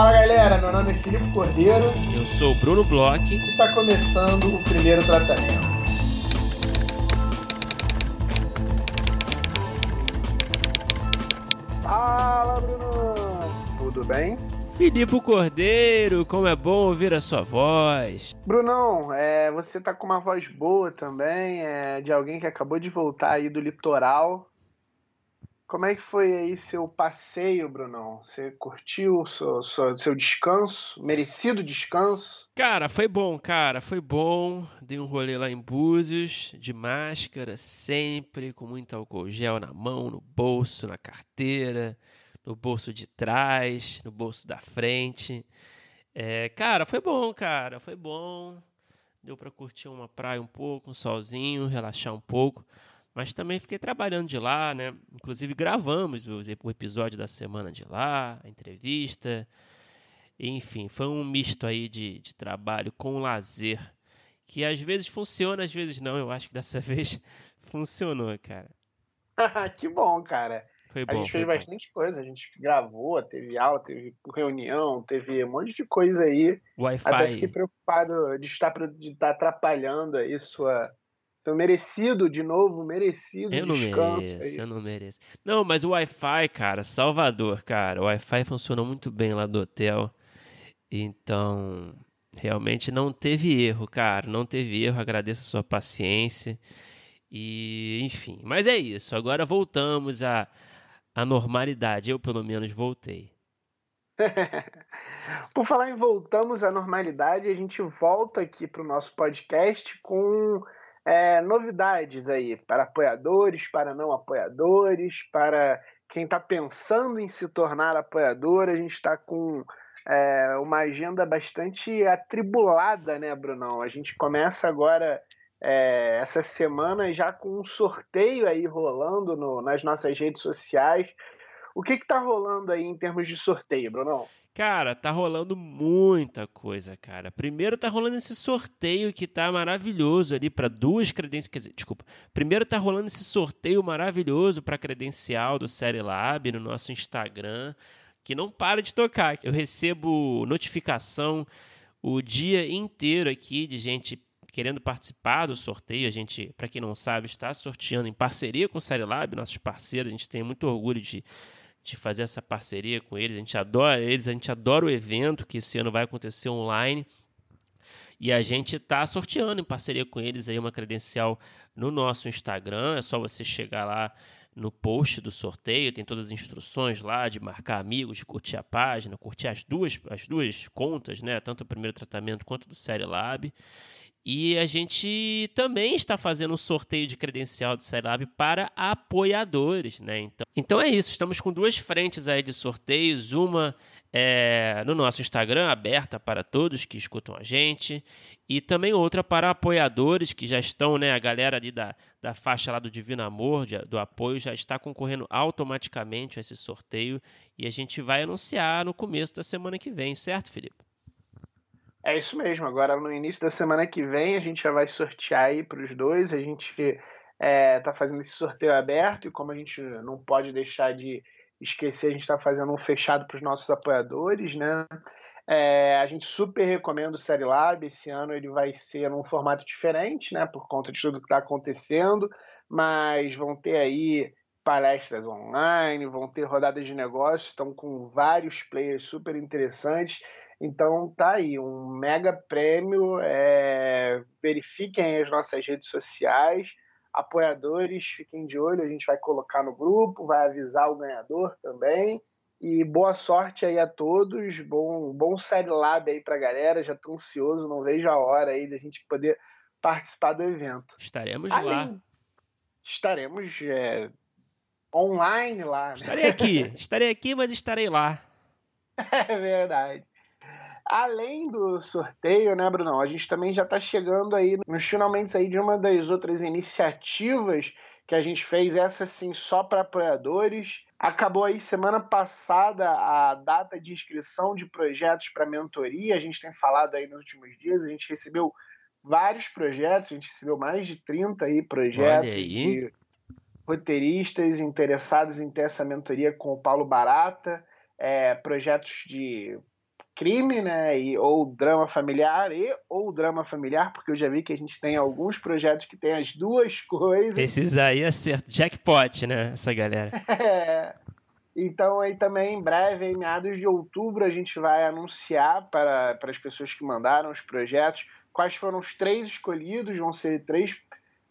Fala galera, meu nome é Filipe Cordeiro. Eu sou o Bruno Bloch. E está começando o primeiro tratamento. Fala Bruno! Tudo bem? Filipe Cordeiro, como é bom ouvir a sua voz. Brunão, é, você tá com uma voz boa também, é, de alguém que acabou de voltar aí do litoral. Como é que foi aí seu passeio, Brunão? Você curtiu seu, seu, seu, descanso? Merecido descanso? Cara, foi bom, cara, foi bom. Dei um rolê lá em Búzios, de máscara, sempre, com muito álcool gel na mão, no bolso, na carteira, no bolso de trás, no bolso da frente. É, cara, foi bom, cara, foi bom. Deu pra curtir uma praia um pouco, um solzinho, relaxar um pouco. Mas também fiquei trabalhando de lá, né? Inclusive gravamos o, episódio da semana de lá, a entrevista. Enfim, foi um misto aí de, de trabalho com lazer. Que às vezes funciona, às vezes não. Eu acho que dessa vez funcionou, cara. que bom, cara. Foi bom, a gente fez bom. bastante coisa. A gente gravou, teve aula, teve reunião, teve um monte de coisa aí. Wi-Fi. Até fiquei preocupado de estar, de estar atrapalhando aí sua seu merecido, de novo, merecido eu não descanso. Mereço, aí. eu não mereço. Não, mas o Wi-Fi, cara, Salvador, cara, o Wi-Fi funcionou muito bem lá do hotel. Então, realmente não teve erro, cara, não teve erro. Agradeço a sua paciência. E, enfim, mas é isso. Agora voltamos à, à normalidade. Eu, pelo menos, voltei. Por falar em voltamos à normalidade, a gente volta aqui para o nosso podcast com é, novidades aí para apoiadores, para não apoiadores, para quem está pensando em se tornar apoiador. A gente está com é, uma agenda bastante atribulada, né, Brunão? A gente começa agora é, essa semana já com um sorteio aí rolando no, nas nossas redes sociais. O que está rolando aí em termos de sorteio, Brunão? Cara, tá rolando muita coisa, cara. Primeiro tá rolando esse sorteio que tá maravilhoso ali para duas credenciais, quer dizer, desculpa. Primeiro tá rolando esse sorteio maravilhoso para credencial do Série Lab no nosso Instagram, que não para de tocar. Eu recebo notificação o dia inteiro aqui de gente querendo participar do sorteio. A gente, para quem não sabe, está sorteando em parceria com o Série Lab, nossos parceiros. A gente tem muito orgulho de de fazer essa parceria com eles. A gente adora eles, a gente adora o evento que esse ano vai acontecer online. E a gente está sorteando em parceria com eles aí uma credencial no nosso Instagram. É só você chegar lá no post do sorteio, tem todas as instruções lá de marcar amigos, de curtir a página, curtir as duas, as duas contas, né? Tanto o primeiro tratamento quanto do Série Lab. E a gente também está fazendo um sorteio de credencial do Scilab para apoiadores, né? Então, então é isso, estamos com duas frentes aí de sorteios, uma é, no nosso Instagram, aberta para todos que escutam a gente, e também outra para apoiadores que já estão, né? A galera ali da, da faixa lá do Divino Amor, de, do apoio, já está concorrendo automaticamente a esse sorteio, e a gente vai anunciar no começo da semana que vem, certo, Felipe? É isso mesmo. Agora, no início da semana que vem, a gente já vai sortear aí para os dois. A gente está é, fazendo esse sorteio aberto e, como a gente não pode deixar de esquecer, a gente está fazendo um fechado para os nossos apoiadores, né? É, a gente super recomenda o Série Lab. Esse ano ele vai ser num formato diferente, né? Por conta de tudo que está acontecendo, mas vão ter aí palestras online, vão ter rodadas de negócios, estão com vários players super interessantes. Então tá aí, um mega prêmio. É... Verifiquem as nossas redes sociais. Apoiadores, fiquem de olho, a gente vai colocar no grupo, vai avisar o ganhador também. E boa sorte aí a todos, bom, bom Série Lab aí pra galera, já tô ansioso, não vejo a hora aí da gente poder participar do evento. Estaremos Além, lá. Estaremos é, online lá. Né? Estarei aqui, estarei aqui, mas estarei lá. É verdade. Além do sorteio, né, Brunão? A gente também já está chegando aí nos finalmente aí de uma das outras iniciativas que a gente fez, essa sim só para apoiadores. Acabou aí semana passada a data de inscrição de projetos para mentoria. A gente tem falado aí nos últimos dias, a gente recebeu vários projetos, a gente recebeu mais de 30 aí projetos aí. de roteiristas interessados em ter essa mentoria com o Paulo Barata, é, projetos de crime, né? E, ou drama familiar e ou drama familiar, porque eu já vi que a gente tem alguns projetos que tem as duas coisas. Esses aí é certo. Jackpot, né? Essa galera. é. Então aí também em breve, em meados de outubro, a gente vai anunciar para, para as pessoas que mandaram os projetos quais foram os três escolhidos, vão ser três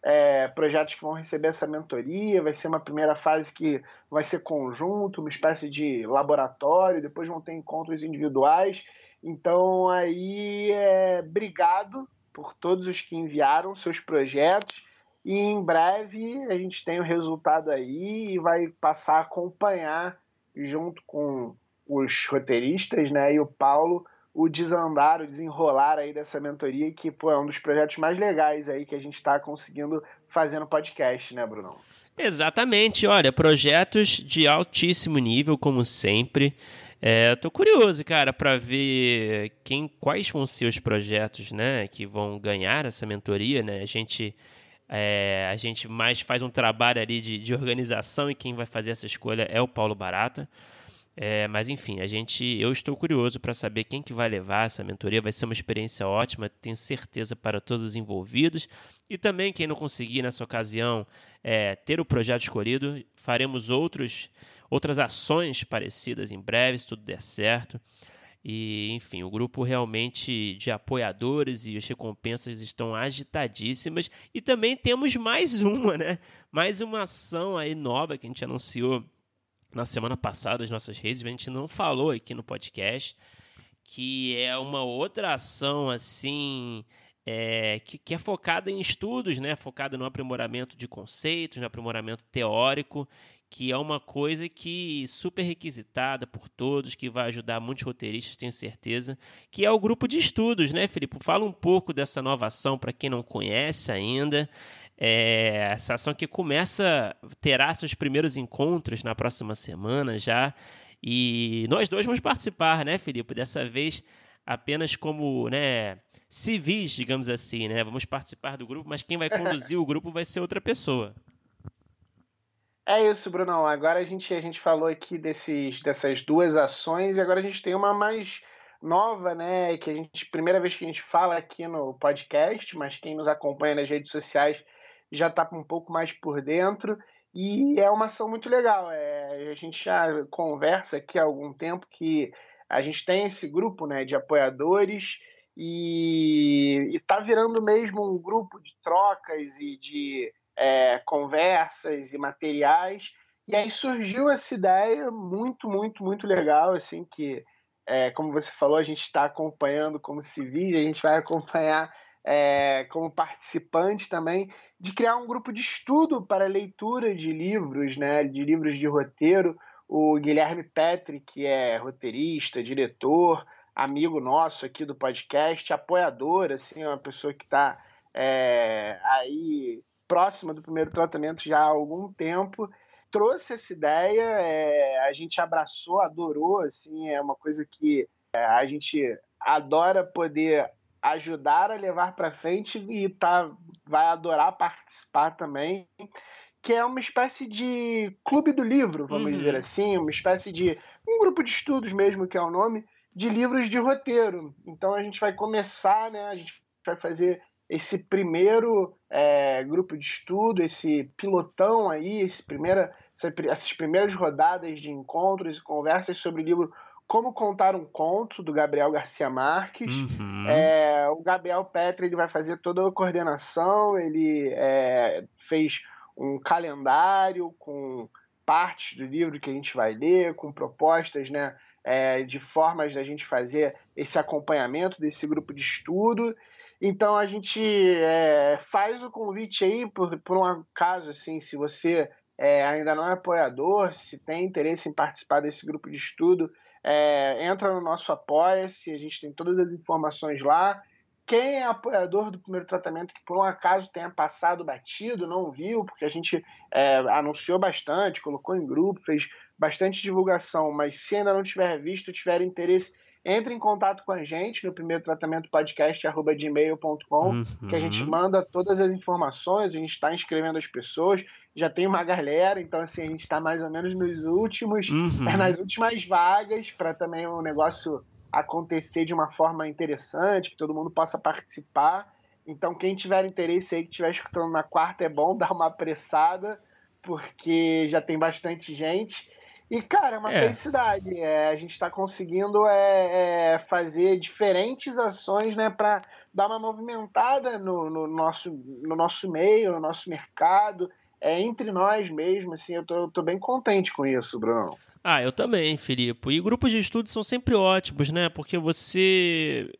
é, projetos que vão receber essa mentoria. Vai ser uma primeira fase que vai ser conjunto, uma espécie de laboratório, depois vão ter encontros individuais. Então, aí, é, obrigado por todos os que enviaram seus projetos. E em breve a gente tem o resultado aí e vai passar a acompanhar junto com os roteiristas, né, e o Paulo, o desandar, o desenrolar aí dessa mentoria, que pô, é um dos projetos mais legais aí que a gente está conseguindo fazer no podcast, né, Bruno? Exatamente, olha, projetos de altíssimo nível, como sempre. É, tô curioso, cara, para ver quem, quais vão ser os projetos, né, que vão ganhar essa mentoria, né? A gente, é, a gente mais faz um trabalho ali de, de organização e quem vai fazer essa escolha é o Paulo Barata. É, mas enfim, a gente, eu estou curioso para saber quem que vai levar essa mentoria. Vai ser uma experiência ótima, tenho certeza para todos os envolvidos e também quem não conseguir nessa ocasião é, ter o projeto escolhido, faremos outros, outras ações parecidas em breve, se tudo der certo. E, enfim, o grupo realmente de apoiadores e as recompensas estão agitadíssimas. E também temos mais uma, né? Mais uma ação aí nova que a gente anunciou na semana passada as nossas redes, a gente não falou aqui no podcast, que é uma outra ação assim. É, que, que, é focada em estudos, né? focada no aprimoramento de conceitos, no aprimoramento teórico, que é uma coisa que super requisitada por todos, que vai ajudar muitos roteiristas, tenho certeza, que é o grupo de estudos, né, Felipe? Fala um pouco dessa nova ação para quem não conhece ainda. É, essa ação que começa, terá seus primeiros encontros na próxima semana já. E nós dois vamos participar, né, Felipe? Dessa vez apenas como né, civis, digamos assim, né? Vamos participar do grupo, mas quem vai conduzir o grupo vai ser outra pessoa. É isso, Brunão. Agora a gente, a gente falou aqui desses, dessas duas ações e agora a gente tem uma mais nova, né? Que a gente, primeira vez que a gente fala aqui no podcast, mas quem nos acompanha nas redes sociais já está um pouco mais por dentro e é uma ação muito legal. É, a gente já conversa aqui há algum tempo que a gente tem esse grupo né, de apoiadores e está virando mesmo um grupo de trocas e de é, conversas e materiais. E aí surgiu essa ideia muito, muito, muito legal, assim, que, é, como você falou, a gente está acompanhando como civis, a gente vai acompanhar é, como participante também, de criar um grupo de estudo para leitura de livros, né, de livros de roteiro. O Guilherme Petri, que é roteirista, diretor, amigo nosso aqui do podcast, apoiador, assim, é uma pessoa que está é, aí próxima do primeiro tratamento já há algum tempo, trouxe essa ideia, é, a gente abraçou, adorou, assim, é uma coisa que é, a gente adora poder ajudar a levar para frente e tá, vai adorar participar também, que é uma espécie de clube do livro, vamos uhum. dizer assim, uma espécie de um grupo de estudos mesmo, que é o nome, de livros de roteiro. Então a gente vai começar, né? A gente vai fazer esse primeiro é, grupo de estudo, esse pilotão aí, esse primeira, essas primeiras rodadas de encontros e conversas sobre o livro como Contar um Conto, do Gabriel Garcia Marques. Uhum. É, o Gabriel Petri ele vai fazer toda a coordenação, ele é, fez um calendário com partes do livro que a gente vai ler, com propostas né, é, de formas da gente fazer esse acompanhamento desse grupo de estudo. Então a gente é, faz o convite aí, por, por um acaso, assim, se você é, ainda não é apoiador, se tem interesse em participar desse grupo de estudo, é, entra no nosso Apoia-se, a gente tem todas as informações lá. Quem é apoiador do primeiro tratamento que por um acaso tenha passado batido, não viu, porque a gente é, anunciou bastante, colocou em grupo, fez bastante divulgação, mas se ainda não tiver visto, tiver interesse entre em contato com a gente no primeiro tratamento podcast gmail.com uhum. que a gente manda todas as informações, a gente está inscrevendo as pessoas, já tem uma galera, então assim, a gente está mais ou menos nos últimos, uhum. nas últimas vagas para também o negócio acontecer de uma forma interessante, que todo mundo possa participar. Então, quem tiver interesse aí, que estiver escutando na quarta, é bom dar uma apressada, porque já tem bastante gente. E, cara, é uma é. felicidade. É, a gente está conseguindo é, é, fazer diferentes ações né, para dar uma movimentada no, no, nosso, no nosso meio, no nosso mercado, é, entre nós mesmo. Assim, eu tô, tô bem contente com isso, Bruno. Ah, eu também, Filipe. E grupos de estudo são sempre ótimos, né? Porque você.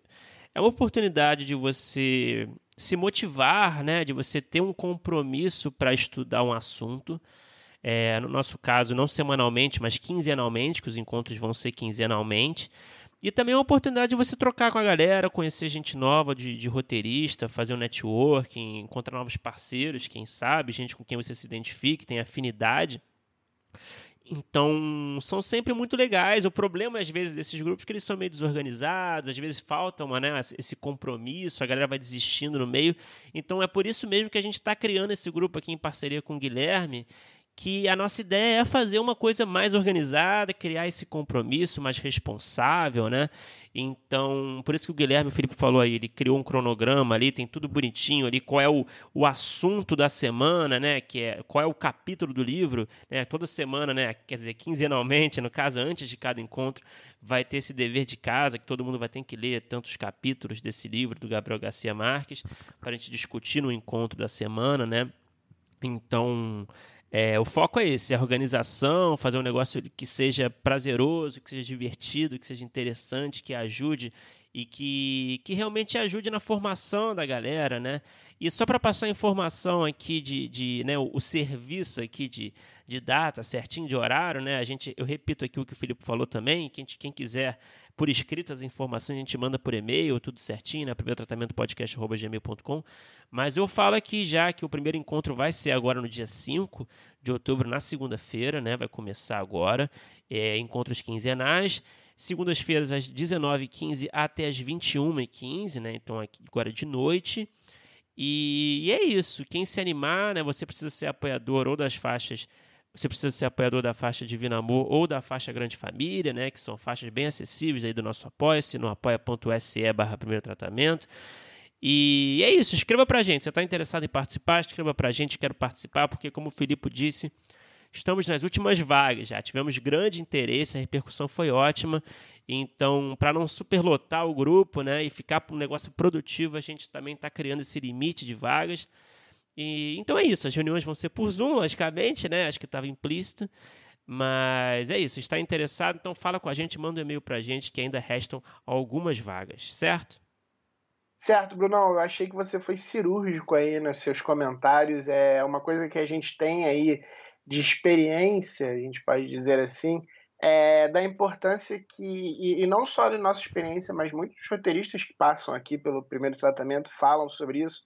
É uma oportunidade de você se motivar, né? De você ter um compromisso para estudar um assunto. É, no nosso caso, não semanalmente, mas quinzenalmente, que os encontros vão ser quinzenalmente. E também é uma oportunidade de você trocar com a galera, conhecer gente nova de, de roteirista, fazer um networking, encontrar novos parceiros, quem sabe, gente com quem você se identifique, tem afinidade. Então, são sempre muito legais. O problema, às vezes, desses grupos é que eles são meio desorganizados, às vezes falta uma, né, esse compromisso, a galera vai desistindo no meio. Então, é por isso mesmo que a gente está criando esse grupo aqui em parceria com o Guilherme que a nossa ideia é fazer uma coisa mais organizada, criar esse compromisso mais responsável, né? Então, por isso que o Guilherme o Felipe falou aí, ele criou um cronograma ali, tem tudo bonitinho ali, qual é o, o assunto da semana, né? Que é, qual é o capítulo do livro, né? Toda semana, né? Quer dizer, quinzenalmente, no caso, antes de cada encontro, vai ter esse dever de casa, que todo mundo vai ter que ler tantos capítulos desse livro do Gabriel Garcia Marques, para a gente discutir no encontro da semana, né? Então, é, o foco é esse, a organização, fazer um negócio que seja prazeroso, que seja divertido, que seja interessante, que ajude e que, que realmente ajude na formação da galera, né? E só para passar informação aqui de, de né, o, o, serviço aqui de, de data, certinho de horário, né? A gente, eu repito aqui o que o Filipe falou também, quem, quem quiser por escrito as informações, a gente manda por e-mail, tudo certinho, né? Primeiro tratamento podcast.gmail.com. Mas eu falo aqui já que o primeiro encontro vai ser agora no dia 5 de outubro, na segunda-feira, né? Vai começar agora. É, encontros quinzenais. Segundas-feiras, às 19h15 até às 21h15, né? Então, agora de noite. E, e é isso. Quem se animar, né? Você precisa ser apoiador ou das faixas você precisa ser apoiador da faixa Divino Amor ou da faixa Grande Família, né, que são faixas bem acessíveis aí do nosso Apoia-se, no apoia.se barra primeiro tratamento. E é isso, escreva pra gente. Você está interessado em participar? Escreva pra gente, quero participar, porque como o Filipe disse, estamos nas últimas vagas já. Tivemos grande interesse, a repercussão foi ótima. Então, para não superlotar o grupo né, e ficar para um negócio produtivo, a gente também está criando esse limite de vagas. E, então é isso, as reuniões vão ser por Zoom, logicamente, né? Acho que estava implícito. Mas é isso, está interessado? Então fala com a gente, manda um e-mail para a gente que ainda restam algumas vagas, certo? Certo, Brunão, eu achei que você foi cirúrgico aí nos seus comentários. É uma coisa que a gente tem aí de experiência, a gente pode dizer assim, é da importância que, e, e não só da nossa experiência, mas muitos roteiristas que passam aqui pelo primeiro tratamento falam sobre isso,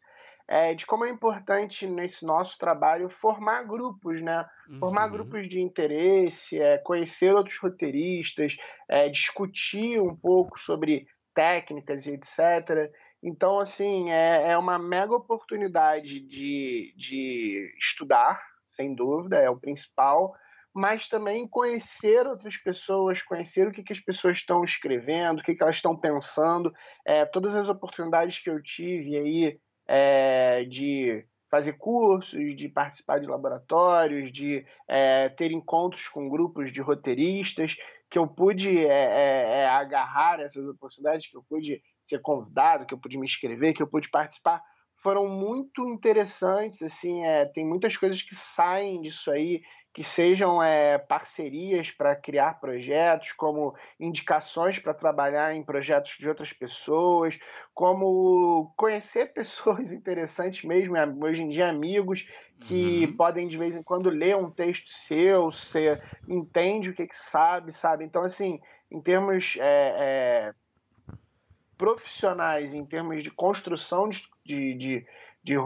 é, de como é importante nesse nosso trabalho formar grupos, né? Uhum. Formar grupos de interesse, é, conhecer outros roteiristas, é, discutir um pouco sobre técnicas e etc. Então, assim, é, é uma mega oportunidade de, de estudar, sem dúvida, é o principal, mas também conhecer outras pessoas, conhecer o que, que as pessoas estão escrevendo, o que, que elas estão pensando. É, todas as oportunidades que eu tive aí é, de fazer cursos, de participar de laboratórios, de é, ter encontros com grupos de roteiristas, que eu pude é, é, é, agarrar essas oportunidades, que eu pude ser convidado, que eu pude me inscrever, que eu pude participar, foram muito interessantes. Assim, é, tem muitas coisas que saem disso aí que sejam é, parcerias para criar projetos, como indicações para trabalhar em projetos de outras pessoas, como conhecer pessoas interessantes mesmo, hoje em dia amigos que uhum. podem de vez em quando ler um texto seu, você entende o que, que sabe, sabe? Então, assim, em termos é, é, profissionais, em termos de construção de, de, de, de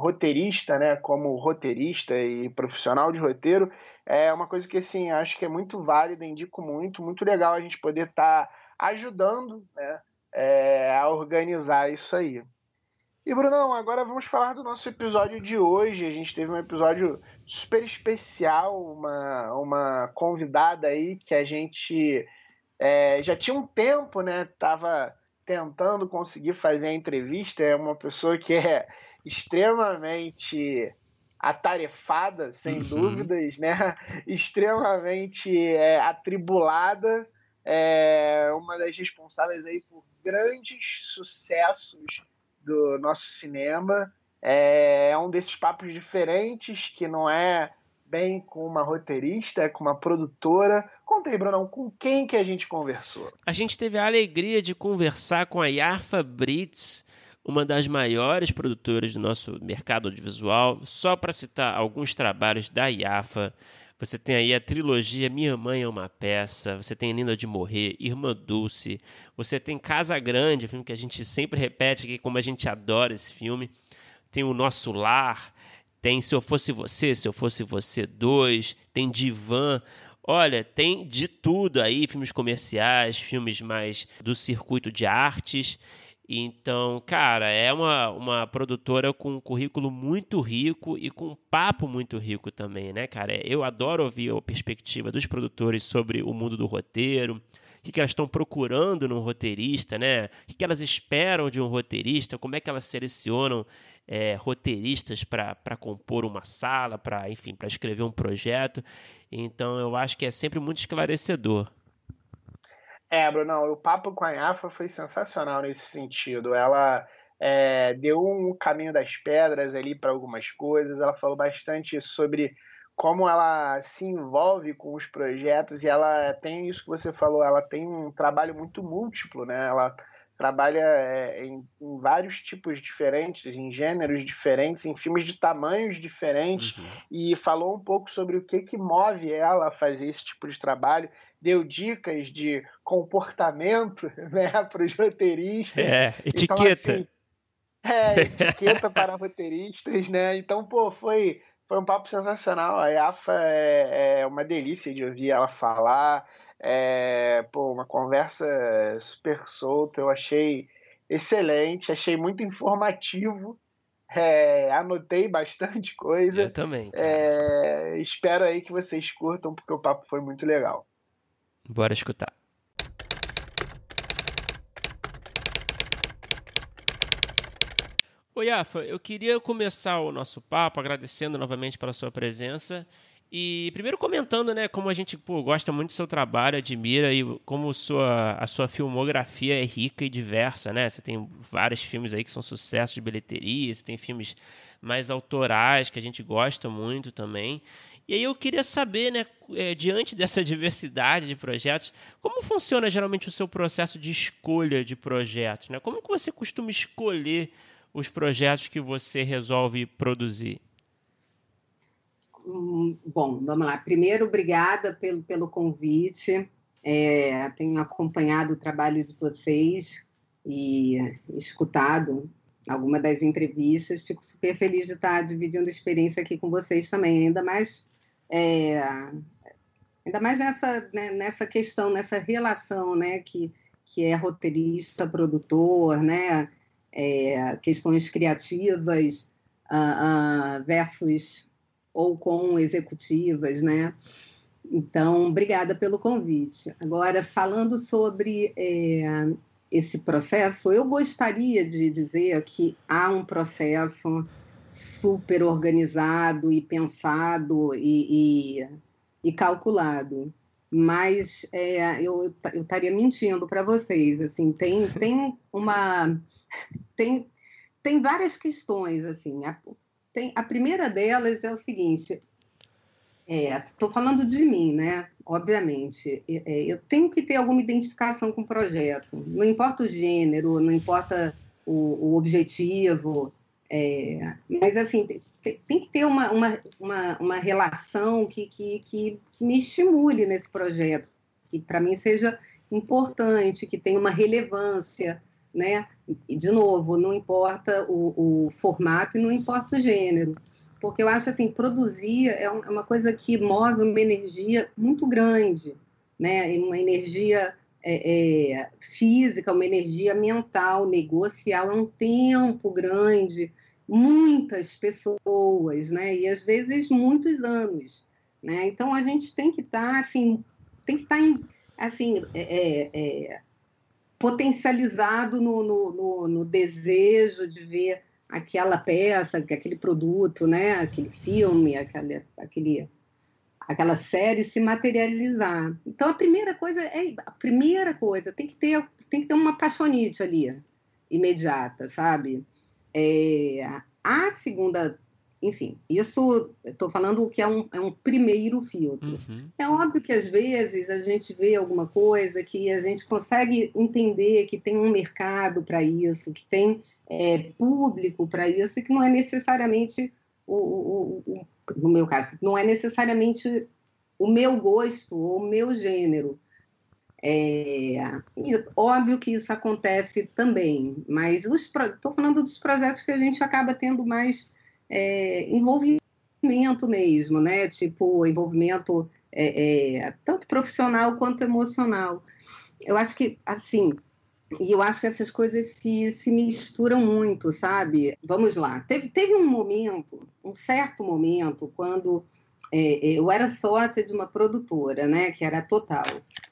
roteirista, né, como roteirista e profissional de roteiro, é uma coisa que assim, acho que é muito válida, indico muito, muito legal a gente poder estar tá ajudando né, é, a organizar isso aí. E Brunão, agora vamos falar do nosso episódio de hoje. A gente teve um episódio super especial, uma, uma convidada aí que a gente É, já tinha um tempo, né? Tava tentando conseguir fazer a entrevista. É uma pessoa que é extremamente atarefada, sem uhum. dúvidas, né? Extremamente é, atribulada, é uma das responsáveis aí por grandes sucessos do nosso cinema. É, é um desses papos diferentes que não é bem com uma roteirista, é com uma produtora. Conta aí, Brunão, com quem que a gente conversou? A gente teve a alegria de conversar com a Yarfa Brits, uma das maiores produtoras do nosso mercado audiovisual. Só para citar alguns trabalhos da Yafa, você tem aí a trilogia Minha Mãe é uma Peça, você tem Linda de Morrer, Irmã Dulce, você tem Casa Grande, filme que a gente sempre repete aqui como a gente adora esse filme. Tem O Nosso Lar, tem Se Eu Fosse Você, Se Eu Fosse Você 2, tem Divan. Olha, tem de tudo aí, filmes comerciais, filmes mais do circuito de artes. Então, cara, é uma, uma produtora com um currículo muito rico e com um papo muito rico também, né, cara? Eu adoro ouvir a perspectiva dos produtores sobre o mundo do roteiro, o que, que elas estão procurando num roteirista, né? O que, que elas esperam de um roteirista, como é que elas selecionam é, roteiristas para compor uma sala, para, enfim, para escrever um projeto. Então, eu acho que é sempre muito esclarecedor. É, Bruno, o papo com a Yafa foi sensacional nesse sentido. Ela é, deu um caminho das pedras ali para algumas coisas. Ela falou bastante sobre como ela se envolve com os projetos e ela tem isso que você falou. Ela tem um trabalho muito múltiplo, né? Ela trabalha é, em, em, vários tipos diferentes, em gêneros diferentes, em filmes de tamanhos diferentes, uhum. e falou um pouco sobre o que, que move ela a fazer esse tipo de trabalho, deu dicas de comportamento né, para os roteiristas. É, então, etiqueta. Então, assim, é, etiqueta para roteiristas, né? Então, pô, foi, foi um papo sensacional. A Yafa é, é uma delícia de ouvir ela falar. É, pô, uma conversa super solta, eu achei excelente, achei muito informativo. É, anotei bastante coisa. Eu também. É, espero aí que vocês curtam, porque o papo foi muito legal. Bora escutar. Oi, Afa, eu queria começar o nosso papo agradecendo novamente pela sua presença e primeiro comentando, né, como a gente pô, gosta muito do seu trabalho, admira e como sua, a sua filmografia é rica e diversa, né? Você tem vários filmes aí que são sucessos de bilheteria, você tem filmes mais autorais que a gente gosta muito também. E aí eu queria saber, né, é, diante dessa diversidade de projetos, como funciona geralmente o seu processo de escolha de projetos, né? Como que você costuma escolher os projetos que você resolve produzir? Hum, bom, vamos lá. Primeiro, obrigada pelo, pelo convite. É, tenho acompanhado o trabalho de vocês e escutado algumas das entrevistas. Fico super feliz de estar dividindo experiência aqui com vocês também, ainda mais é, ainda mais nessa, né, nessa questão, nessa relação, né, que, que é roteirista, produtor, né, é, questões criativas uh, uh, versus ou com executivas, né? Então, obrigada pelo convite. Agora, falando sobre é, esse processo, eu gostaria de dizer que há um processo super organizado e pensado e, e, e calculado. Mas é, eu, estaria mentindo para vocês. Assim, tem, tem uma. Tem, tem várias questões. assim. A, tem, a primeira delas é o seguinte: estou é, falando de mim, né? Obviamente, é, eu tenho que ter alguma identificação com o projeto. Não importa o gênero, não importa o, o objetivo, é, mas assim tem, que ter uma, uma, uma, uma relação que, que, que, que me estimule nesse projeto, que para mim seja importante, que tenha uma relevância, né? E, de novo, não importa o, o formato e não importa o gênero, porque eu acho assim, produzir é, é uma coisa que move uma energia muito grande, né? Uma energia é, é, física, uma energia mental, negocial, é um tempo grande, muitas pessoas, né? E às vezes muitos anos, né? Então a gente tem que estar tá, assim, tem que estar tá assim, é, é, potencializado no, no, no, no, desejo de ver aquela peça, aquele produto, né? aquele filme, aquele, aquele, aquela série se materializar. Então a primeira coisa é a primeira coisa tem que ter tem que ter uma paixonite ali imediata, sabe? É, a segunda enfim, isso estou falando que é um, é um primeiro filtro. Uhum. É óbvio que às vezes a gente vê alguma coisa que a gente consegue entender que tem um mercado para isso, que tem é, público para isso, e que não é necessariamente o, o, o, no meu caso, não é necessariamente o meu gosto ou o meu gênero. É, óbvio que isso acontece também, mas estou falando dos projetos que a gente acaba tendo mais é, envolvimento mesmo, né? Tipo, envolvimento é, é, tanto profissional quanto emocional. Eu acho que, assim, e eu acho que essas coisas se, se misturam muito, sabe? Vamos lá. Teve, teve um momento, um certo momento, quando é, eu era sócia de uma produtora, né? Que era Total.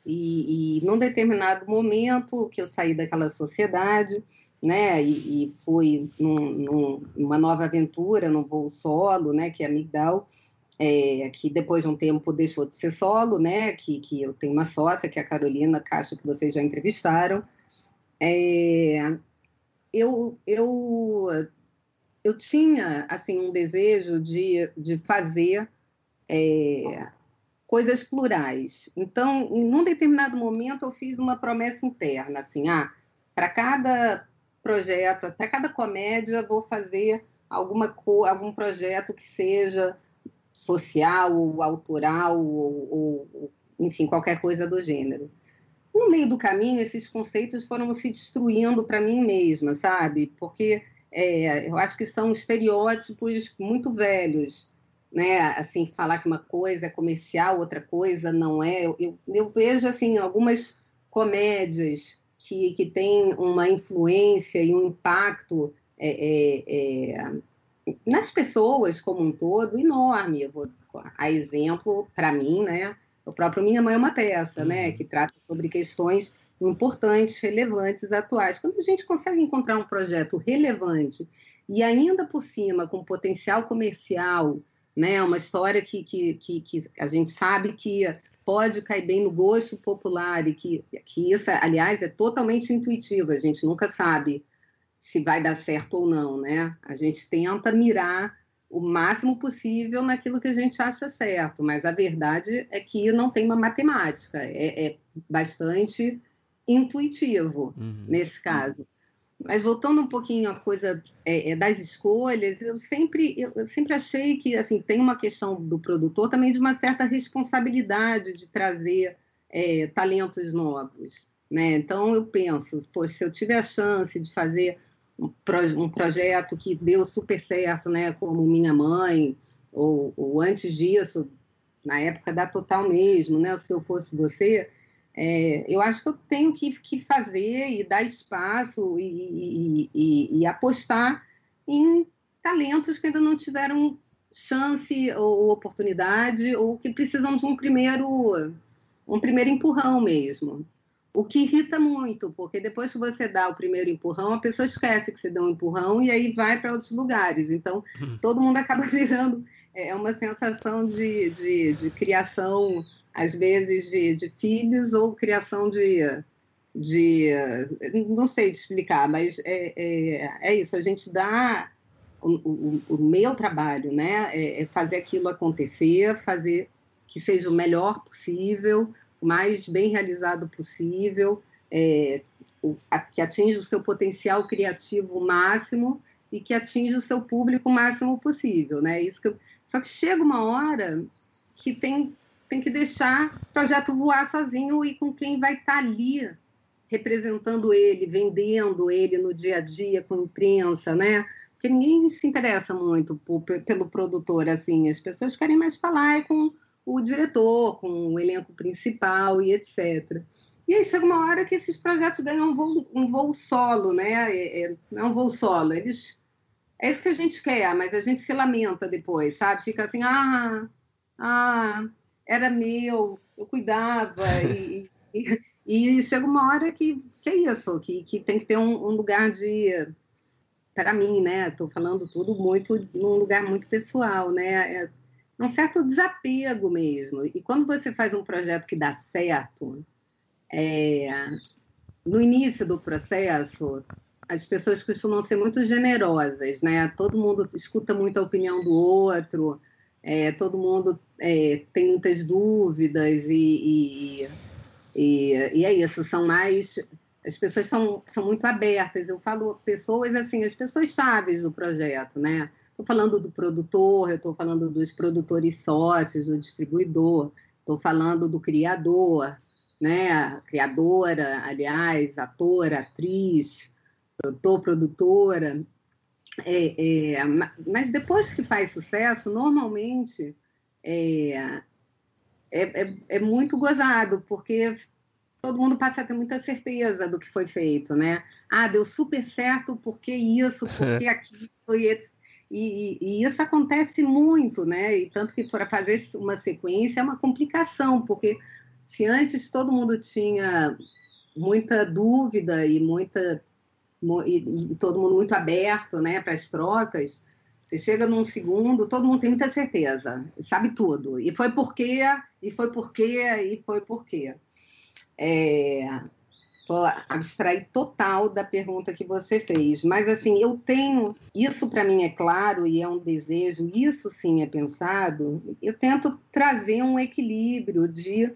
E, e num determinado momento que eu saí daquela sociedade, né? E, e fui num, num, numa nova aventura, num voo solo, né? Que é Migdal, é, que depois de um tempo deixou de ser solo, né? Que, que eu tenho uma sócia, que é a Carolina Caixa, que vocês já entrevistaram. É, eu, eu, eu tinha assim um desejo de, de fazer é, coisas plurais. Então, em um determinado momento, eu fiz uma promessa interna, assim, ah, para cada projeto, para cada comédia, vou fazer alguma algum projeto que seja social, ou autoral, ou, ou, enfim, qualquer coisa do gênero. No meio do caminho, esses conceitos foram se destruindo para mim mesma, sabe? Porque é, eu acho que são estereótipos muito velhos, né? Assim, falar que uma coisa é comercial, outra coisa não é. Eu, eu, eu vejo, assim, algumas comédias que, que tem uma influência e um impacto é, é, é, nas pessoas como um todo enorme. Eu vou, a exemplo, para mim, né, o próprio Minha Mãe é uma peça, né, uhum. que trata sobre questões importantes, relevantes, atuais. Quando a gente consegue encontrar um projeto relevante e ainda por cima com potencial comercial, né, uma história que, que, que, que a gente sabe que pode cair bem no gosto popular e que, que isso, aliás, é totalmente intuitivo, a gente nunca sabe se vai dar certo ou não, né? A gente tenta mirar o máximo possível naquilo que a gente acha certo, mas a verdade é que não tem uma matemática, é, é bastante intuitivo uhum. nesse caso. Mas voltando um pouquinho à coisa é, é, das escolhas, eu sempre, eu sempre achei que assim tem uma questão do produtor também de uma certa responsabilidade de trazer é, talentos novos. Né? Então eu penso, se eu tiver a chance de fazer um, pro, um projeto que deu super certo, né, como Minha Mãe, ou, ou antes disso, na época da Total mesmo, né, se eu fosse você, é, eu acho que eu tenho que, que fazer e dar espaço e, e, e, e, apostar em talentos que ainda não tiveram chance ou oportunidade ou que precisam de um primeiro um primeiro empurrão mesmo. O que irrita muito, porque depois que você dá o primeiro empurrão, a pessoa esquece que você deu um empurrão e aí vai para outros lugares. Então, hum. todo mundo acaba virando. É uma sensação de, de, de criação às vezes de, de filhos ou criação de, de não sei te explicar, mas é, é, é, isso, a gente dá o, o, o meu trabalho, né? É, é, fazer aquilo acontecer, fazer que seja o melhor possível, o mais bem realizado possível, é, o, a, que atinja o seu potencial criativo máximo e que atinja o seu público o máximo possível, né? Isso que eu, só que chega uma hora que tem tem que deixar o projeto voar sozinho e com quem vai estar tá ali representando ele, vendendo ele no dia a dia com imprensa, né? Porque ninguém se interessa muito por, pelo produtor, assim. As pessoas querem mais falar com o diretor, com o elenco principal e etc. E aí chega uma hora que esses projetos ganham um voo, um voo solo, né? É, é, não é um voo solo, eles... É isso que a gente quer, mas a gente se lamenta depois, sabe? Fica assim, ah, ah, era meu, eu cuidava e, E, e, chega uma hora que, que é isso, que, que tem que ter um, um lugar de para mim, né? Estou falando tudo muito num lugar muito pessoal, né? É um certo desapego mesmo. E quando você faz um projeto que dá certo, é, no início do processo, as pessoas costumam ser muito generosas, né? Todo mundo escuta muito a opinião do outro, é, todo mundo é, tem muitas dúvidas e, e, e, e é isso. São mais as pessoas são, são muito abertas. Eu falo pessoas assim, as pessoas chaves do projeto, né? Estou falando do produtor, estou falando dos produtores sócios, do distribuidor, estou falando do criador, né? Criadora, aliás, atora, atriz, produtor, produtora. É, é, mas depois que faz sucesso, normalmente é, é, é, é muito gozado, porque todo mundo passa a ter muita certeza do que foi feito, né? Ah, deu super certo, porque isso, porque aquilo, e, e, e, isso acontece muito, né? E tanto que para fazer uma sequência é uma complicação, porque se antes todo mundo tinha muita dúvida e muita e, e todo mundo muito aberto, né, para as trocas, você chega num segundo, todo mundo tem muita certeza, sabe tudo. E foi porque, e foi porque, e foi porque. É, tô abstrair total da pergunta que você fez, mas assim, eu tenho, isso para mim é claro e é um desejo, isso sim é pensado, eu tento trazer um equilíbrio de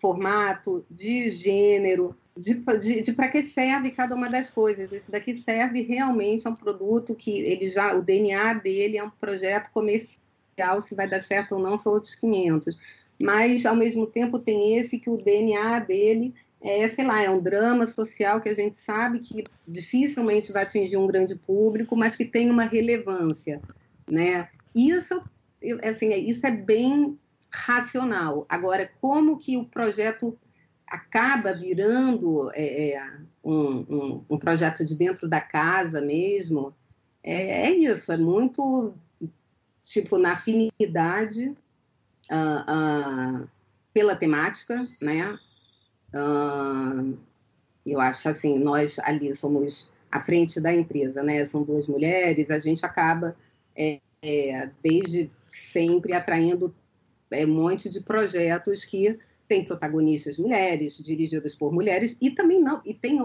formato, de gênero, de, de, de para que serve cada uma das coisas. Esse daqui serve realmente a um produto que ele já, o DNA dele é um projeto comercial, se vai dar certo ou não são outros 500 mas ao mesmo tempo tem esse que o DNA dele é, sei lá, é um drama social que a gente sabe que dificilmente vai atingir um grande público, mas que tem uma relevância, né? Isso, assim, isso é bem racional. Agora, como que o projeto acaba virando é, é um, um, um, projeto de dentro da casa mesmo, é, é isso, é muito tipo na afinidade uh, uh, pela temática, né? Uh, eu acho assim, nós ali somos à frente da empresa, né? São duas mulheres, a gente acaba é, é, desde sempre atraindo é, um monte de projetos que tem protagonistas mulheres, dirigidos por mulheres, e também não, e tem,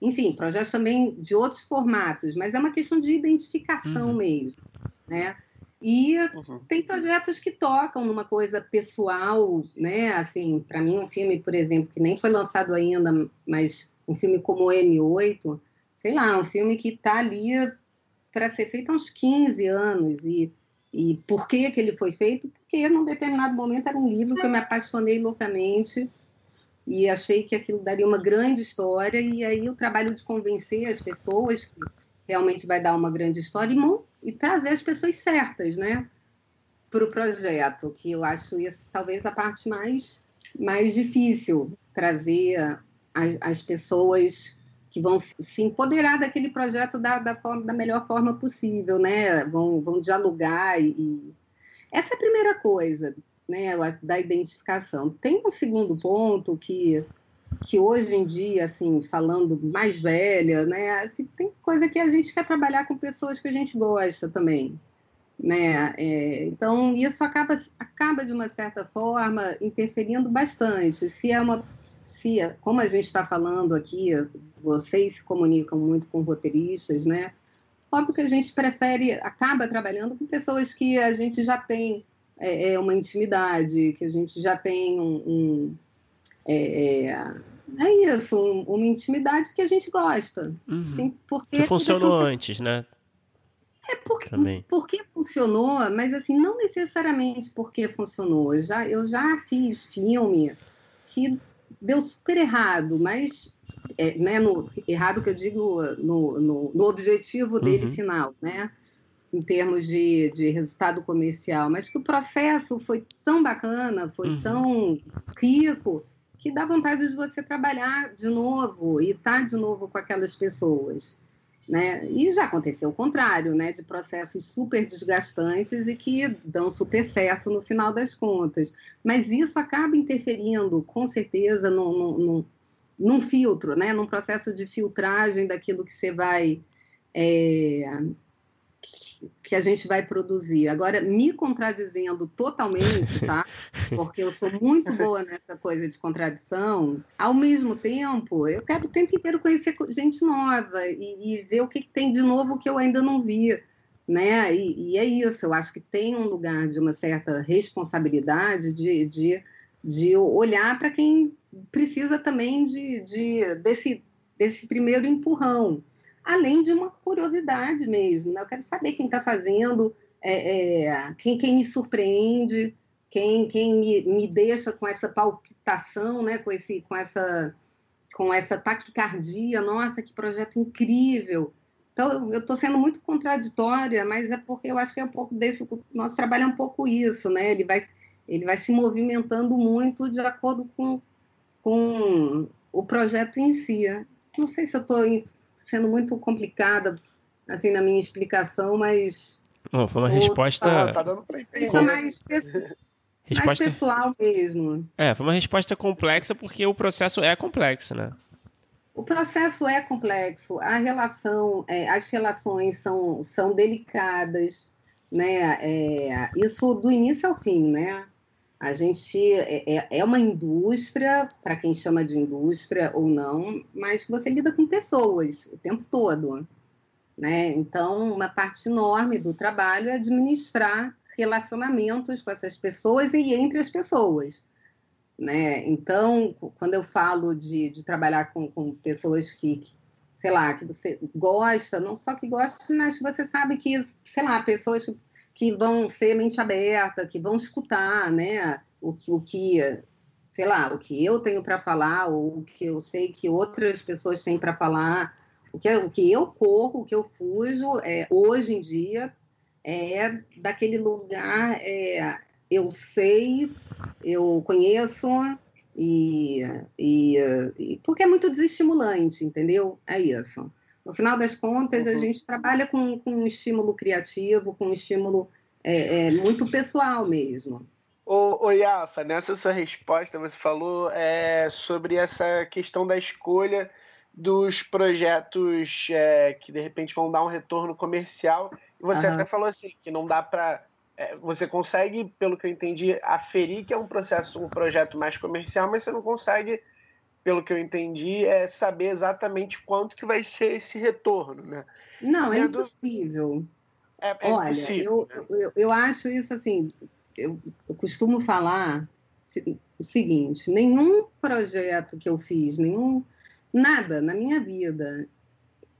enfim, projetos também de outros formatos, mas é uma questão de identificação uhum. mesmo, né? E uhum. tem projetos que tocam numa coisa pessoal, né? Assim, para mim um filme, por exemplo, que nem foi lançado ainda, mas um filme como o M8, sei lá, um filme que está ali para ser feito há uns 15 anos e e por que, que ele foi feito? Porque num determinado momento era um livro que eu me apaixonei loucamente e achei que aquilo daria uma grande história e aí o trabalho de convencer as pessoas que realmente vai dar uma grande história e, e trazer as pessoas certas, né, para o projeto, que eu acho isso talvez a parte mais, mais difícil, trazer as, as pessoas que vão se empoderar daquele projeto da, da, forma, da melhor forma possível, né, vão, vão dialogar e, e... essa é a primeira coisa, né, da identificação. Tem um segundo ponto que que hoje em dia, assim, falando mais velha, né, assim, tem coisa que a gente quer trabalhar com pessoas que a gente gosta também, né? É, então isso acaba acaba de uma certa forma interferindo bastante. Se é uma se como a gente está falando aqui, vocês se comunicam muito com roteiristas, né? Óbvio que a gente prefere acaba trabalhando com pessoas que a gente já tem é, é uma intimidade, que a gente já tem um, um é, é, é isso, um, uma intimidade que a gente gosta. Uhum. Sim, porque que funcionou antes, né? É porque, Também. porque funcionou, mas assim, não necessariamente porque funcionou. Eu já, eu já fiz filme que deu super errado, mas é, né, no, errado que eu digo no, no, no objetivo dele uhum. final, né? Em termos de, de resultado comercial, mas que o processo foi tão bacana, foi uhum. tão rico, que dá vontade de você trabalhar de novo e estar tá de novo com aquelas pessoas. Né? E já aconteceu o contrário, né? de processos super desgastantes e que dão super certo no final das contas. Mas isso acaba interferindo, com certeza, num, num, num filtro, né? num processo de filtragem daquilo que você vai é, que a gente vai produzir. Agora, me contradizendo totalmente, tá? Porque eu sou muito boa nessa coisa de contradição. Ao mesmo tempo, eu quero o tempo inteiro conhecer gente nova e, e ver o que, tem de novo que eu ainda não vi. Né? E, e é isso, eu acho que tem um lugar de uma certa responsabilidade de, de, de olhar para quem precisa também de, de, desse, desse primeiro empurrão além de uma curiosidade mesmo. Né? Eu quero saber quem está fazendo, é, é, quem, quem me surpreende, quem, quem me, me deixa com essa palpitação, né? com, esse, com, essa, com essa taquicardia. Nossa, que projeto incrível! Então, eu estou sendo muito contraditória, mas é porque eu acho que é um pouco desse. Nosso trabalho é um pouco isso, né? Ele vai, ele vai se movimentando muito de acordo com, com o projeto em si. Não sei se eu estou sendo muito complicada assim na minha explicação, mas oh, foi uma resposta tá, tá dando pra entender. mais, resposta... mais pessoal mesmo. É, foi uma resposta complexa porque o processo é complexo, né? O processo é complexo, a relação, é, as relações são, são delicadas, né? É, isso do início ao fim, né? A gente é, é, é uma indústria, para quem chama de indústria ou não, mas você lida com pessoas o tempo todo. Né? Então, uma parte enorme do trabalho é administrar relacionamentos com essas pessoas e entre as pessoas. Né? Então, quando eu falo de, de trabalhar com, com pessoas que, sei lá, que você gosta, não só que gosta, mas que você sabe que, sei lá, pessoas que que vão ser mente aberta, que vão escutar, né? O que, o que sei lá, o que eu tenho para falar, ou o que eu sei que outras pessoas têm para falar, o que, o que eu corro, o que eu fujo, é, hoje em dia, é daquele lugar, é, eu sei, eu conheço, e, e, e, porque é muito desestimulante, entendeu? É isso. No final das contas, uhum. a gente trabalha com, com um estímulo criativo, com um estímulo é, é, muito pessoal mesmo. Ô, ô Iafa, nessa sua resposta, você falou é, sobre essa questão da escolha dos projetos é, que de repente vão dar um retorno comercial. E você uhum. até falou assim que não dá para é, você consegue, pelo que eu entendi, aferir que é um processo, um projeto mais comercial, mas você não consegue pelo que eu entendi, é saber exatamente quanto que vai ser esse retorno, né? Não, é impossível. É, é Olha, impossível, eu, né? eu, eu, acho isso assim, eu, eu costumo falar o seguinte, nenhum projeto que eu fiz, nenhum, nada na minha vida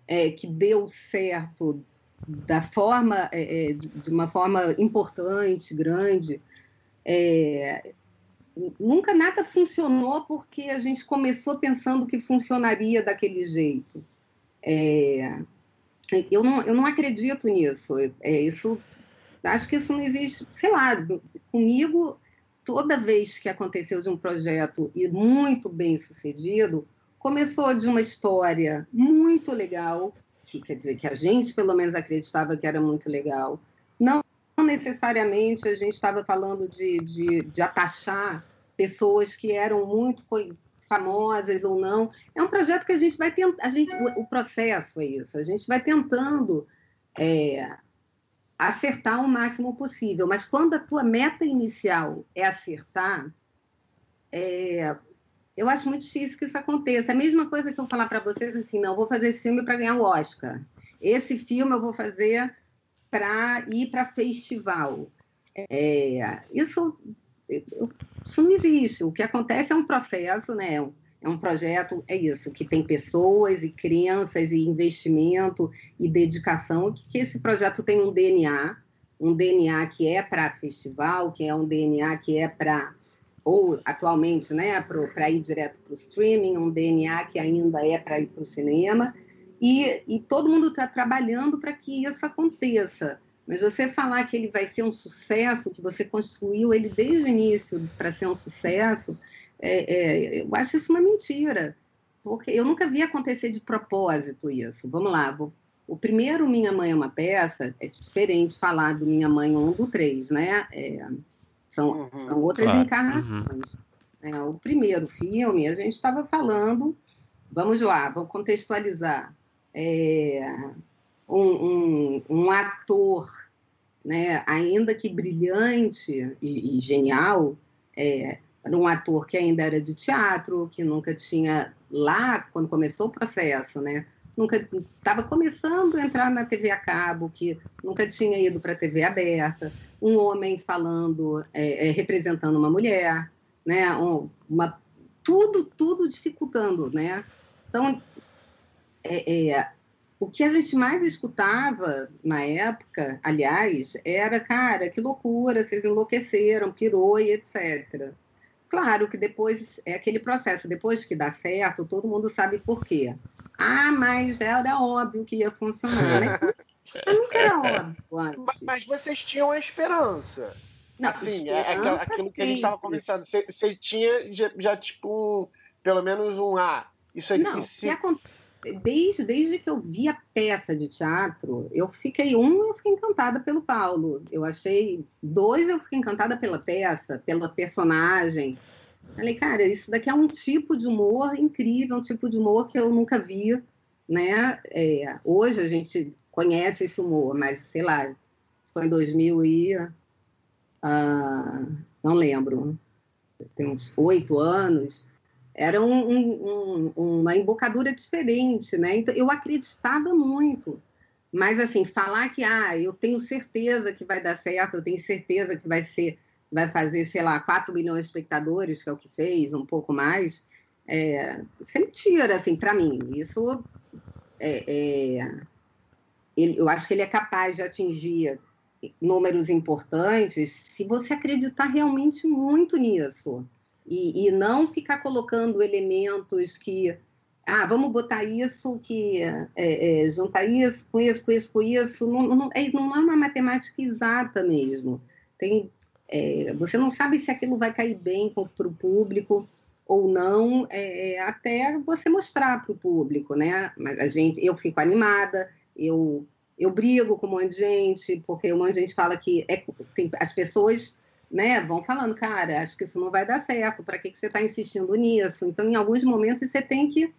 é, que deu certo da forma, é, é de uma forma importante, grande, é, nunca nada funcionou porque a gente começou pensando que funcionaria daquele jeito. É, eu, não, eu não acredito nisso. É, isso, acho que isso não existe. Sei lá, comigo, toda vez que aconteceu de um projeto e muito bem sucedido, começou de uma história muito legal, que quer dizer que a gente pelo menos acreditava que era muito legal. Necessariamente a gente estava falando de, de, de atachar pessoas que eram muito famosas ou não. É um projeto que a gente vai gente, o, o processo é isso, a gente vai tentando é, acertar o máximo possível, mas quando a tua meta inicial é acertar, é, eu acho muito difícil que isso aconteça. É a mesma coisa que eu falar para vocês assim, não, vou fazer esse filme para ganhar o Oscar. Esse filme eu vou fazer para ir para festival. É, isso, isso não existe. O que acontece é um processo, né? É um projeto, é isso, que tem pessoas e crianças e investimento e dedicação, que esse projeto tem um DNA, um DNA que é para festival, que é um DNA que é para ou atualmente, né, para ir direto para o streaming, um DNA que ainda é para ir para o cinema, e, e todo mundo está trabalhando para que isso aconteça. Mas você falar que ele vai ser um sucesso, que você construiu ele desde o início para ser um sucesso, é, é, eu acho isso uma mentira. Porque eu nunca vi acontecer de propósito isso. Vamos lá, vou o primeiro Minha Mãe é uma Peça é diferente falar do Minha Mãe 1 do 3, né? É, são, uhum, são outras claro. encarnações. Uhum. É, o primeiro filme, a gente estava falando, vamos lá, vamos contextualizar. É, um, um, um, ator, né, ainda que brilhante e, e genial, é, era um ator que ainda era de teatro, que nunca tinha, lá, quando começou o processo, né, nunca estava começando a entrar na TV a cabo, que nunca tinha ido para a TV aberta, um homem falando, é, é, representando uma mulher, né? Um, uma, tudo, tudo dificultando, né? Então, é, é, o que a gente mais escutava na época, aliás, era, cara, que loucura, vocês enlouqueceram, pirou e etc. Claro que depois é aquele processo, depois que dá certo, todo mundo sabe por quê. Ah, mas era óbvio que ia funcionar. Né? nunca era óbvio antes. Mas vocês tinham a esperança. Não, assim, é, é aquilo, aquilo que a gente estava conversando. Você, você tinha já, já, tipo, pelo menos um A. Ah, isso aqui Não, se... desde, desde que eu vi a peça de teatro, eu fiquei um, eu fiquei encantada pelo Paulo. Eu achei dois, eu fiquei encantada pela peça, pela personagem. Falei, cara, isso daqui é um tipo de humor incrível, um tipo de humor que eu nunca vi, né? É, hoje a gente conhece esse humor, mas sei lá, foi em 2000 e uh, não lembro, tem uns oito anos, era um, um, uma embocadura diferente, né? Então eu acreditava muito, mas assim falar que ah, eu tenho certeza que vai dar certo, eu tenho certeza que vai ser vai fazer, sei lá, 4 milhões de espectadores, que é o que fez, um pouco mais, é, é mentira, assim, para mim. Isso é, é ele, eu acho que ele é capaz de atingir números importantes se você acreditar realmente muito nisso e, e não ficar colocando elementos que ah, vamos botar isso, que é, é, juntar isso com isso, com isso, com isso. Não, não, é, não é uma matemática exata mesmo. Tem é, você não sabe se aquilo vai cair bem para o público ou não, é, até você mostrar para o público, né? Mas a gente, eu fico animada, eu eu brigo com um monte de gente, porque um monte de gente fala que é, tem, as pessoas né, vão falando, cara, acho que isso não vai dar certo, para que, que você está insistindo nisso? Então, em alguns momentos, você tem que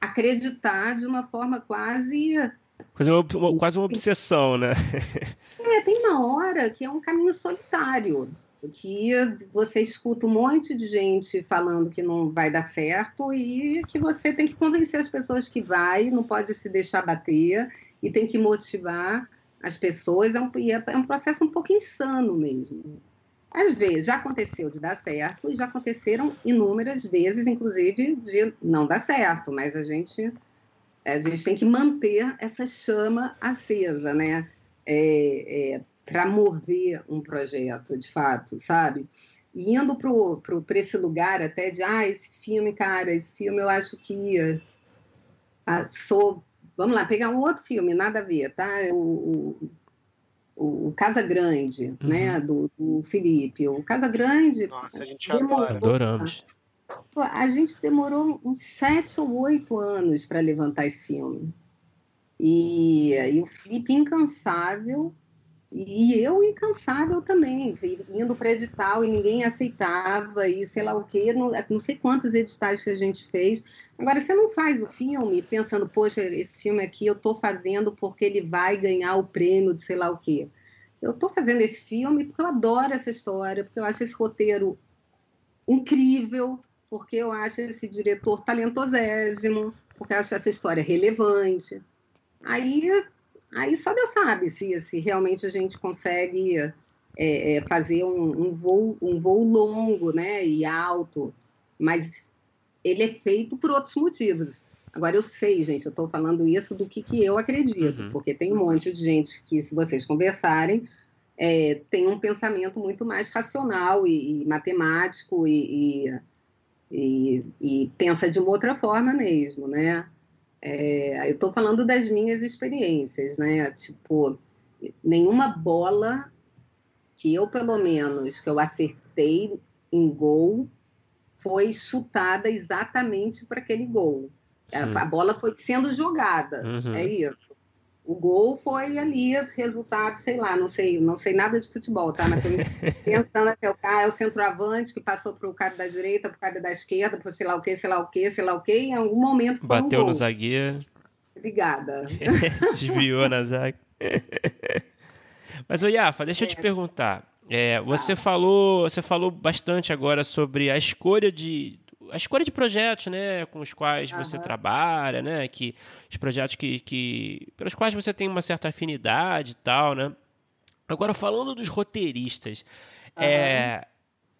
acreditar de uma forma quase. Quase uma, quase uma obsessão, né? É, tem uma hora que é um caminho solitário, que você escuta um monte de gente falando que não vai dar certo e que você tem que convencer as pessoas que vai, não pode se deixar bater e tem que motivar as pessoas. É um, é, é um processo um pouco insano mesmo. Às vezes já aconteceu de dar certo e já aconteceram inúmeras vezes, inclusive, de não dar certo, mas a gente, a gente tem que manter essa chama acesa, né? é, é, para mover um projeto, de fato, sabe? E indo para esse lugar até de, ah, esse filme, cara, esse filme eu acho que ah, sou... Vamos lá, pegar um outro filme, nada a ver, tá? O, o, o Casa Grande, uhum. né, do, do, Felipe. O Casa Grande... Nossa, a gente demorou, Adoramos. A gente demorou uns sete ou oito anos para levantar esse filme. E, e o Felipe incansável, e eu incansável também, indo para edital e ninguém aceitava, e sei lá o quê, não, não, sei quantos editais que a gente fez. Agora, você não faz o filme pensando, poxa, esse filme aqui eu estou fazendo porque ele vai ganhar o prêmio de sei lá o quê. Eu estou fazendo esse filme porque eu adoro essa história, porque eu acho esse roteiro incrível, porque eu acho esse diretor talentosésimo, porque eu acho essa história relevante. Aí, aí só Deus sabe se, se realmente a gente consegue é, é, fazer um, um, voo, um voo longo né, e alto, mas ele é feito por outros motivos. Agora, eu sei, gente, eu estou falando isso do que, que eu acredito, uhum. porque tem um monte de gente que, se vocês conversarem, é, tem um pensamento muito mais racional e, e matemático e, e, e, e pensa de uma outra forma mesmo, né? É, eu estou falando das minhas experiências, né? Tipo, nenhuma bola que eu, pelo menos, que eu acertei em gol foi chutada exatamente para aquele gol. A, a, bola foi sendo jogada, uhum. é isso. O gol foi ali, resultado, sei lá, não sei, não sei nada de futebol, tá? Mas pensando até o cara, é o centroavante que passou para o cara da direita, para o cara da esquerda, para sei lá o que, sei lá o que, sei lá o que, em algum momento foi Bateu um no zagueiro. Obrigada. Desviou na zaga. Mas, o Iafa, deixa eu te é. perguntar. É, você ah. falou, você falou bastante agora sobre a escolha de a escolha de projetos, né, com os quais uhum. você trabalha, né, que os projetos que, que pelos quais você tem uma certa afinidade e tal, né. Agora falando dos roteiristas, uhum. é,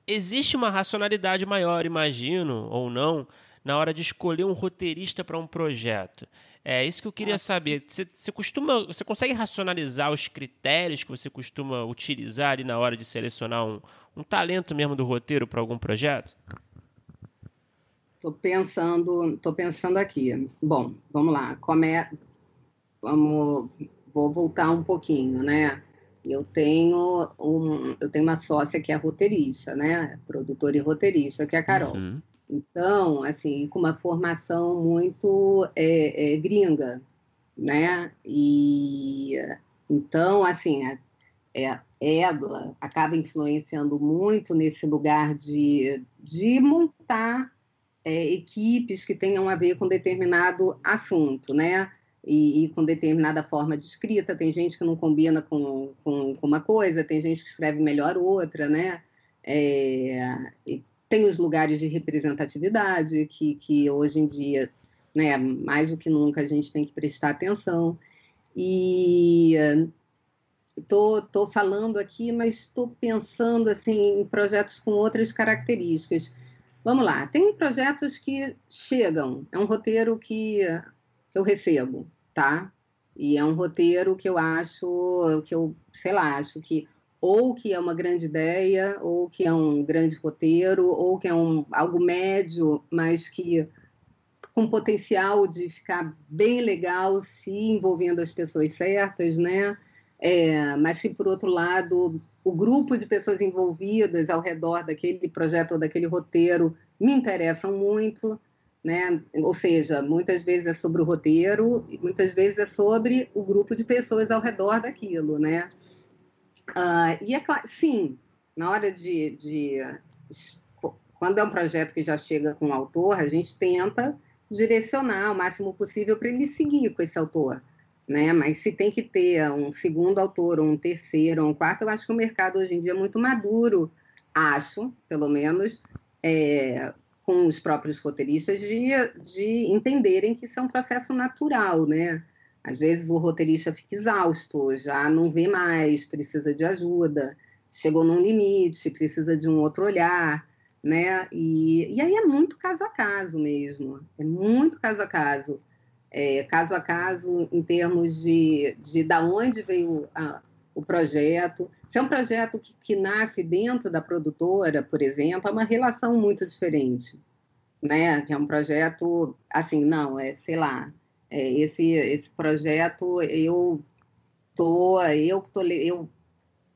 existe uma racionalidade maior, imagino, ou não, na hora de escolher um roteirista para um projeto. É isso que eu queria saber. Você, você, costuma, você consegue racionalizar os critérios que você costuma utilizar ali na hora de selecionar um, um talento mesmo do roteiro para algum projeto? Estou pensando, tô pensando aqui. Bom, vamos lá. Como é, vamos, vou voltar um pouquinho, né? Eu tenho um, eu tenho uma sócia que é roteirista, né? Produtora e roteirista, que é a Carol. Uhum. Então, assim, com uma formação muito é, é, gringa, né? E então, assim, a, é, ela acaba influenciando muito nesse lugar de, de montar é, equipes que tenham a ver com determinado assunto, né? E, e, com determinada forma de escrita. Tem gente que não combina com, com, com uma coisa, tem gente que escreve melhor outra, né? É, tem os lugares de representatividade que, que hoje em dia, né, mais do que nunca, a gente tem que prestar atenção. E tô, tô falando aqui, mas estou pensando assim, em projetos com outras características Vamos lá, tem projetos que chegam, é um roteiro que, que eu recebo, tá? E é um roteiro que eu acho, que eu, sei lá, acho que ou que é uma grande ideia, ou que é um grande roteiro, ou que é um, algo médio, mas que com potencial de ficar bem legal se envolvendo as pessoas certas, né? É, mas que, por outro lado, o grupo de pessoas envolvidas ao redor daquele projeto ou daquele roteiro me interessam muito, né? Ou seja, muitas vezes é sobre o roteiro, muitas vezes é sobre o grupo de pessoas ao redor daquilo, né? Uh, e é claro, sim, na hora de, de, quando é um projeto que já chega com o autor, a gente tenta direcionar o máximo possível para ele seguir com esse autor né? Mas se tem que ter um segundo autor, um terceiro, um quarto, eu acho que o mercado hoje em dia é muito maduro, acho, pelo menos, é, com os próprios roteiristas, de, de entenderem que isso é um processo natural, né? Às vezes o roteirista fica exausto, já não vê mais, precisa de ajuda, chegou num limite, precisa de um outro olhar, né? E, e aí é muito caso a caso mesmo, é muito caso a caso é, caso a caso, em termos de, de da onde veio a, o projeto. Se é um projeto que, que, nasce dentro da produtora, por exemplo, é uma relação muito diferente, né? Que é um projeto, assim, não, é, sei lá, é, esse, esse projeto eu tô, eu tô, eu,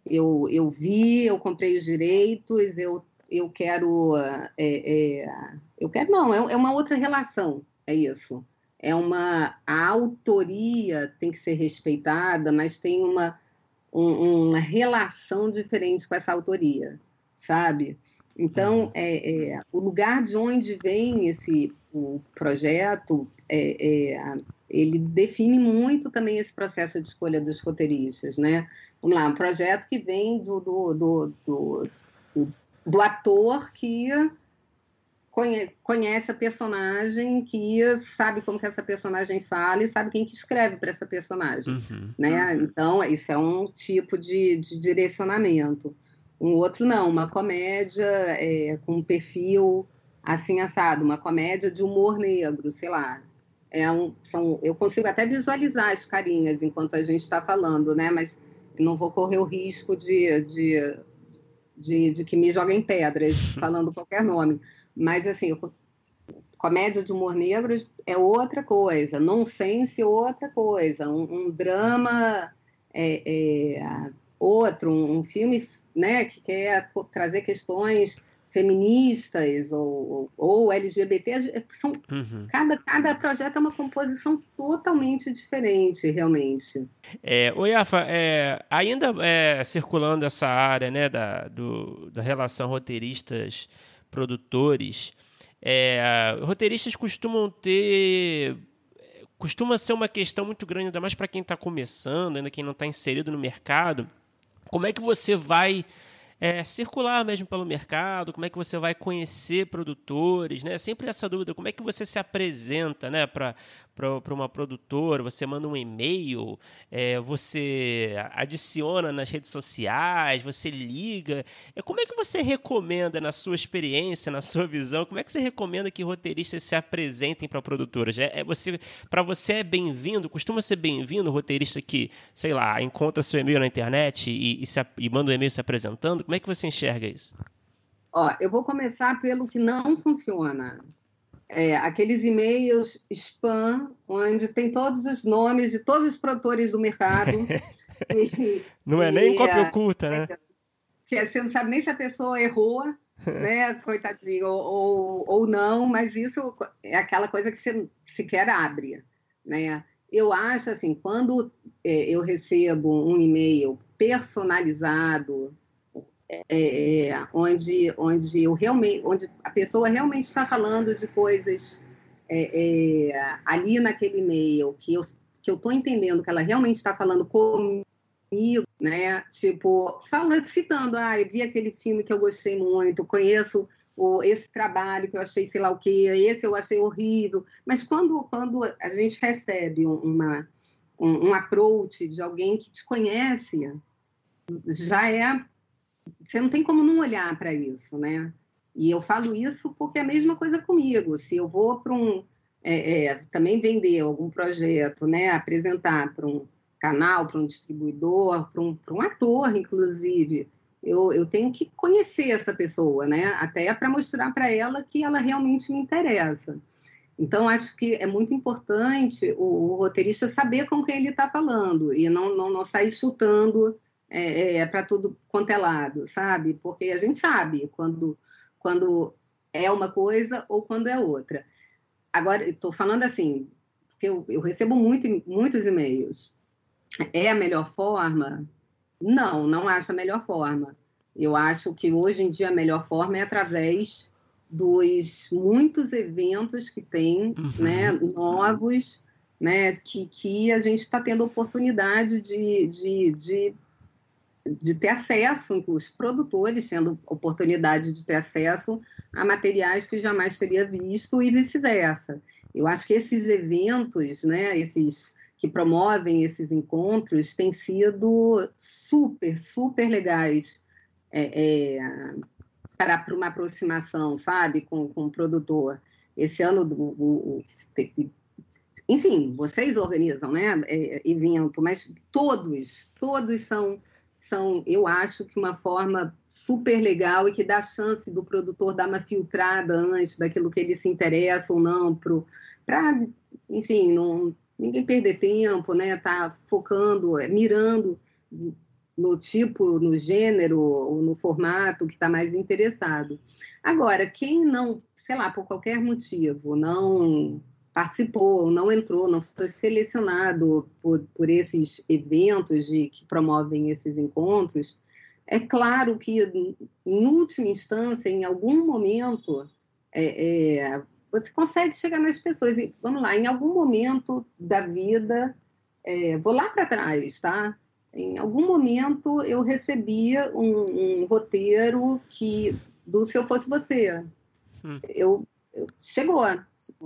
eu, eu vi, eu comprei os direitos, eu, eu quero, é, é, eu quero, não, é, é uma outra relação, é isso é uma a autoria tem que ser respeitada, mas tem uma um, uma relação diferente com essa autoria, sabe? Então, uhum. é, é, o lugar de onde vem esse o projeto, é, é, ele define muito também esse processo de escolha dos roteiristas, né? Vamos lá, um projeto que vem do, do, do, do, do, do ator que conhece a personagem, que sabe como que essa personagem fala e sabe quem que escreve para essa personagem, uhum. né? Então, isso é um tipo de, de, direcionamento. Um outro não, uma comédia é, com um perfil assim assado, uma comédia de humor negro, sei lá. É um, são, eu consigo até visualizar as carinhas enquanto a gente está falando, né? Mas não vou correr o risco de, de, de, de que me joguem pedras falando qualquer nome. Mas, assim, comédia de humor negro é outra coisa, nonsense é outra coisa, um, um drama é, é, outro, um, um, filme né, que quer trazer questões feministas ou, ou, LGBT, são, uhum. cada, cada projeto é uma composição totalmente diferente, realmente. É, o Iafa, é, ainda é, circulando essa área né, da, do, da relação roteiristas-produtores, é, roteiristas costumam ter costuma ser uma questão muito grande, ainda mais para quem está começando, ainda quem não está inserido no mercado. Como é que você vai é, circular mesmo pelo mercado, como é que você vai conhecer produtores, né? Sempre essa dúvida, como é que você se apresenta, né, para uma produtora, você manda um e-mail, é, você adiciona nas redes sociais, você liga. É, como é que você recomenda, na sua experiência, na sua visão, como é que você recomenda que roteiristas se apresentem para produtoras? É, é você, para você é bem-vindo, costuma ser bem-vindo roteirista que, sei lá, encontra seu e-mail na internet e, e, se, e manda um e-mail se apresentando? Como é que você enxerga isso? Ó, eu vou começar pelo que não funciona é, aqueles e-mails spam, onde tem todos os nomes de todos os produtores do mercado. e, não é nem cópia oculta, né? É, você não sabe nem se a pessoa errou, né, coitadinho, ou, ou, ou, não, mas isso é aquela coisa que você sequer abre, né? Eu acho assim, quando é, eu recebo um e-mail personalizado, é, é, onde, onde, eu realmente, onde a pessoa realmente está falando de coisas é, é, ali naquele e-mail que eu que eu estou entendendo que ela realmente está falando comigo, né? Tipo, fala citando, ah, eu vi aquele filme que eu gostei muito, conheço o, esse trabalho que eu achei sei lá o que, esse eu achei horrível. Mas quando, quando a gente recebe uma, um, um approach de alguém que te conhece, já é você não tem como não olhar para isso, né? E eu falo isso porque é a mesma coisa comigo. Se eu vou para um é, é, também vender algum projeto, né, apresentar para um canal, para um distribuidor, para um, um ator, inclusive, eu, eu tenho que conhecer essa pessoa, né? Até para mostrar para ela que ela realmente me interessa. Então, acho que é muito importante o, o roteirista saber com quem ele está falando e não, não, não sair chutando é, é para tudo quanto é lado, sabe? Porque a gente sabe quando, quando é uma coisa ou quando é outra. Agora, estou falando assim, porque eu, eu recebo muito, muitos e-mails. É a melhor forma? Não, não acho a melhor forma. Eu acho que hoje em dia a melhor forma é através dos muitos eventos que tem, uhum. né, novos, né, que, que a gente está tendo oportunidade de, de, de de ter acesso, os produtores tendo oportunidade de ter acesso a materiais que jamais teria visto e vice-versa. Eu acho que esses eventos, né, esses que promovem esses encontros, têm sido super, super legais é, é, para, para uma aproximação, sabe, com, com o produtor. Esse ano, o, o, enfim, vocês organizam, né, é, evento, mas todos, todos são são, eu acho que uma forma super legal e que dá chance do produtor dar uma filtrada antes daquilo que ele se interessa ou não, para, enfim, não, ninguém perder tempo, né? Tá focando, é, mirando no tipo, no gênero ou no formato que está mais interessado. Agora, quem não, sei lá, por qualquer motivo, não participou, não entrou, não foi selecionado por, por esses eventos de, que promovem esses encontros, é claro que, em última instância, em algum momento, é, é, você consegue chegar nas pessoas. E, vamos lá, em algum momento da vida, é, vou lá para trás, tá? Em algum momento eu recebia um, um roteiro que do Se Eu Fosse Você. Hum. Eu, eu, chegou,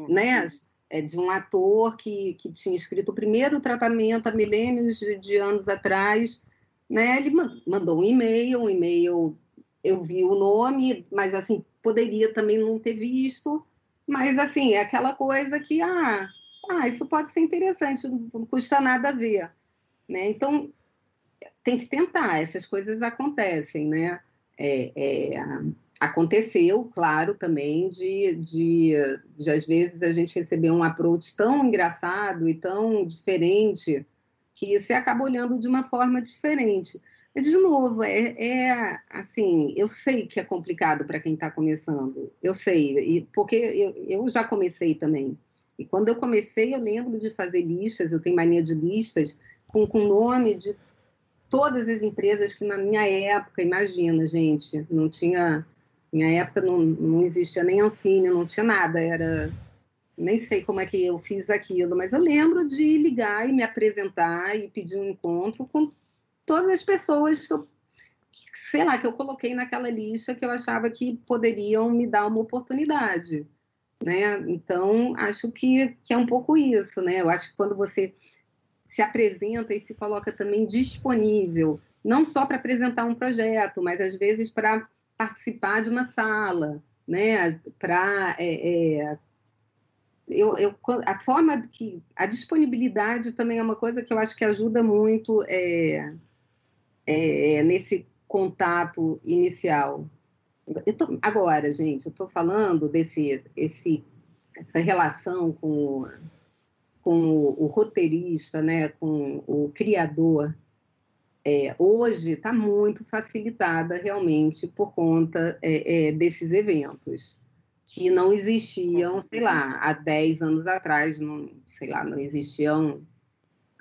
né? É, de um ator que, que tinha escrito o primeiro tratamento há milênios de, de anos atrás. Né? Ele mandou um e-mail, um e-mail, eu vi o nome, mas assim, poderia também não ter visto, mas assim, é aquela coisa que, ah, ah isso pode ser interessante, não custa nada ver. Né? Então, tem que tentar, essas coisas acontecem, né? É, é, aconteceu, claro, também de, de, de, às vezes a gente receber um approach tão engraçado e tão diferente que você acaba olhando de uma forma diferente. de novo, é, é, assim, eu sei que é complicado para quem está começando, eu sei, e, porque eu, eu já comecei também. E quando eu comecei, eu lembro de fazer listas, eu tenho mania de listas, com o nome de todas as empresas que na minha época, imagina, gente, não tinha. Minha época não, não existia nem Ancine, não tinha nada, era. Nem sei como é que eu fiz aquilo, mas eu lembro de ligar e me apresentar e pedir um encontro com todas as pessoas que eu, sei lá, que eu coloquei naquela lista que eu achava que poderiam me dar uma oportunidade, né? Então, acho que, que é um pouco isso, né? Eu acho que quando você se apresenta e se coloca também disponível, não só para apresentar um projeto, mas às vezes para participar de uma sala, né? Para é, é, eu, eu, a forma que a disponibilidade também é uma coisa que eu acho que ajuda muito é, é, nesse contato inicial. Tô, agora, gente, eu estou falando desse esse, essa relação com com o, o roteirista, né, com o criador, é, hoje está muito facilitada realmente por conta é, é, desses eventos que não existiam, sei lá, há 10 anos atrás, não, sei lá, não existiam.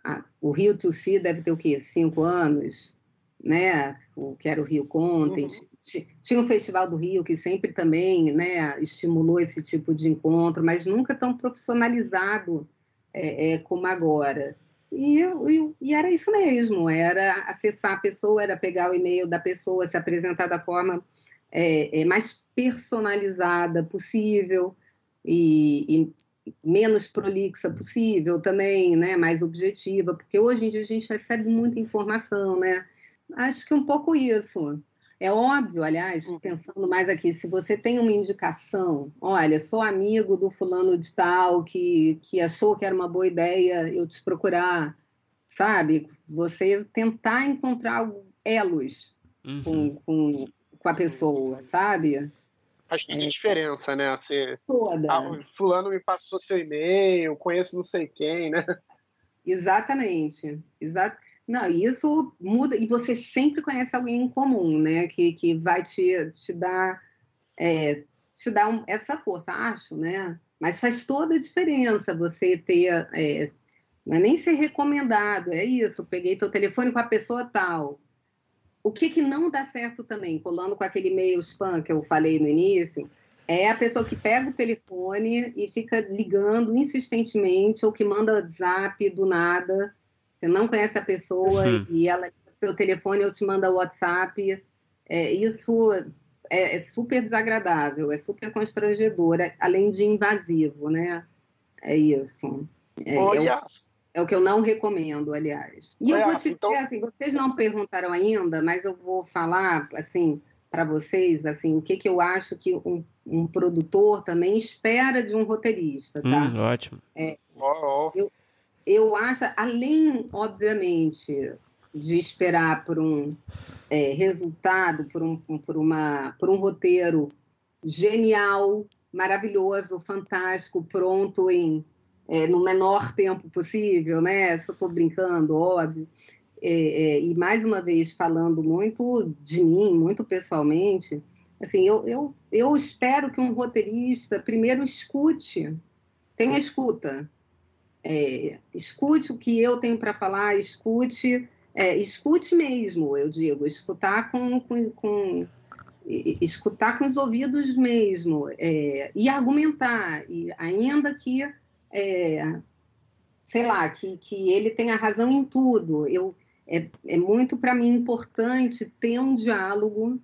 Ah, o Rio to See deve ter o quê? Cinco anos, né? O que era o Rio Content. Uhum. Tinha o Festival do Rio, que sempre também né, estimulou esse tipo de encontro, mas nunca tão profissionalizado é, é, como agora. E, e, e, era isso mesmo, era acessar a pessoa, era pegar o e-mail da pessoa, se apresentar da forma é, é mais personalizada possível e, e, menos prolixa possível também, né, mais objetiva, porque hoje em dia a gente recebe muita informação, né? Acho que um pouco isso. É óbvio, aliás, uhum. pensando mais aqui, se você tem uma indicação, olha, sou amigo do fulano de tal que, que achou que era uma boa ideia eu te procurar, sabe? Você tentar encontrar elos uhum. com, com, com a pessoa, sabe? Faz toda é, diferença, né? Você, toda. Ah, fulano me passou seu e-mail, conheço não sei quem, né? Exatamente. Exato. Não, isso muda, e você sempre conhece alguém em comum, né? Que, que vai te, te dar, é, te dar um, essa força, acho, né? Mas faz toda a diferença você ter, é, não é nem ser recomendado, é isso, peguei teu telefone com a pessoa tal. O que, que não dá certo também, colando com aquele e-mail spam que eu falei no início, é a pessoa que pega o telefone e fica ligando insistentemente ou que manda WhatsApp do nada você não conhece a pessoa uhum. e ela pelo telefone ou te manda WhatsApp. É, isso é, é, super desagradável, é super constrangedor, é, além de invasivo, né? É isso. É, Olha. É o, é o que eu não recomendo, aliás. E Olha, eu vou te então... dizer assim, vocês não perguntaram ainda, mas eu vou falar assim para vocês assim o que, que eu acho que um, um produtor também espera de um roteirista, tá? Hum, ótimo. É, oh, oh. Eu, eu acho, além, obviamente, de esperar por um é, resultado, por um, por, uma, por um roteiro genial, maravilhoso, fantástico, pronto em é, no menor tempo possível, né? Só estou brincando, óbvio. É, é, e mais uma vez falando muito de mim, muito pessoalmente, assim, eu, eu, eu espero que um roteirista primeiro escute, tenha escuta, é, escute o que eu tenho para falar, escute, é, escute mesmo, eu digo, escutar com, com, com escutar com os ouvidos mesmo é, e argumentar, e ainda que é, sei lá, que, que ele tenha razão em tudo. Eu, é, é muito para mim importante ter um diálogo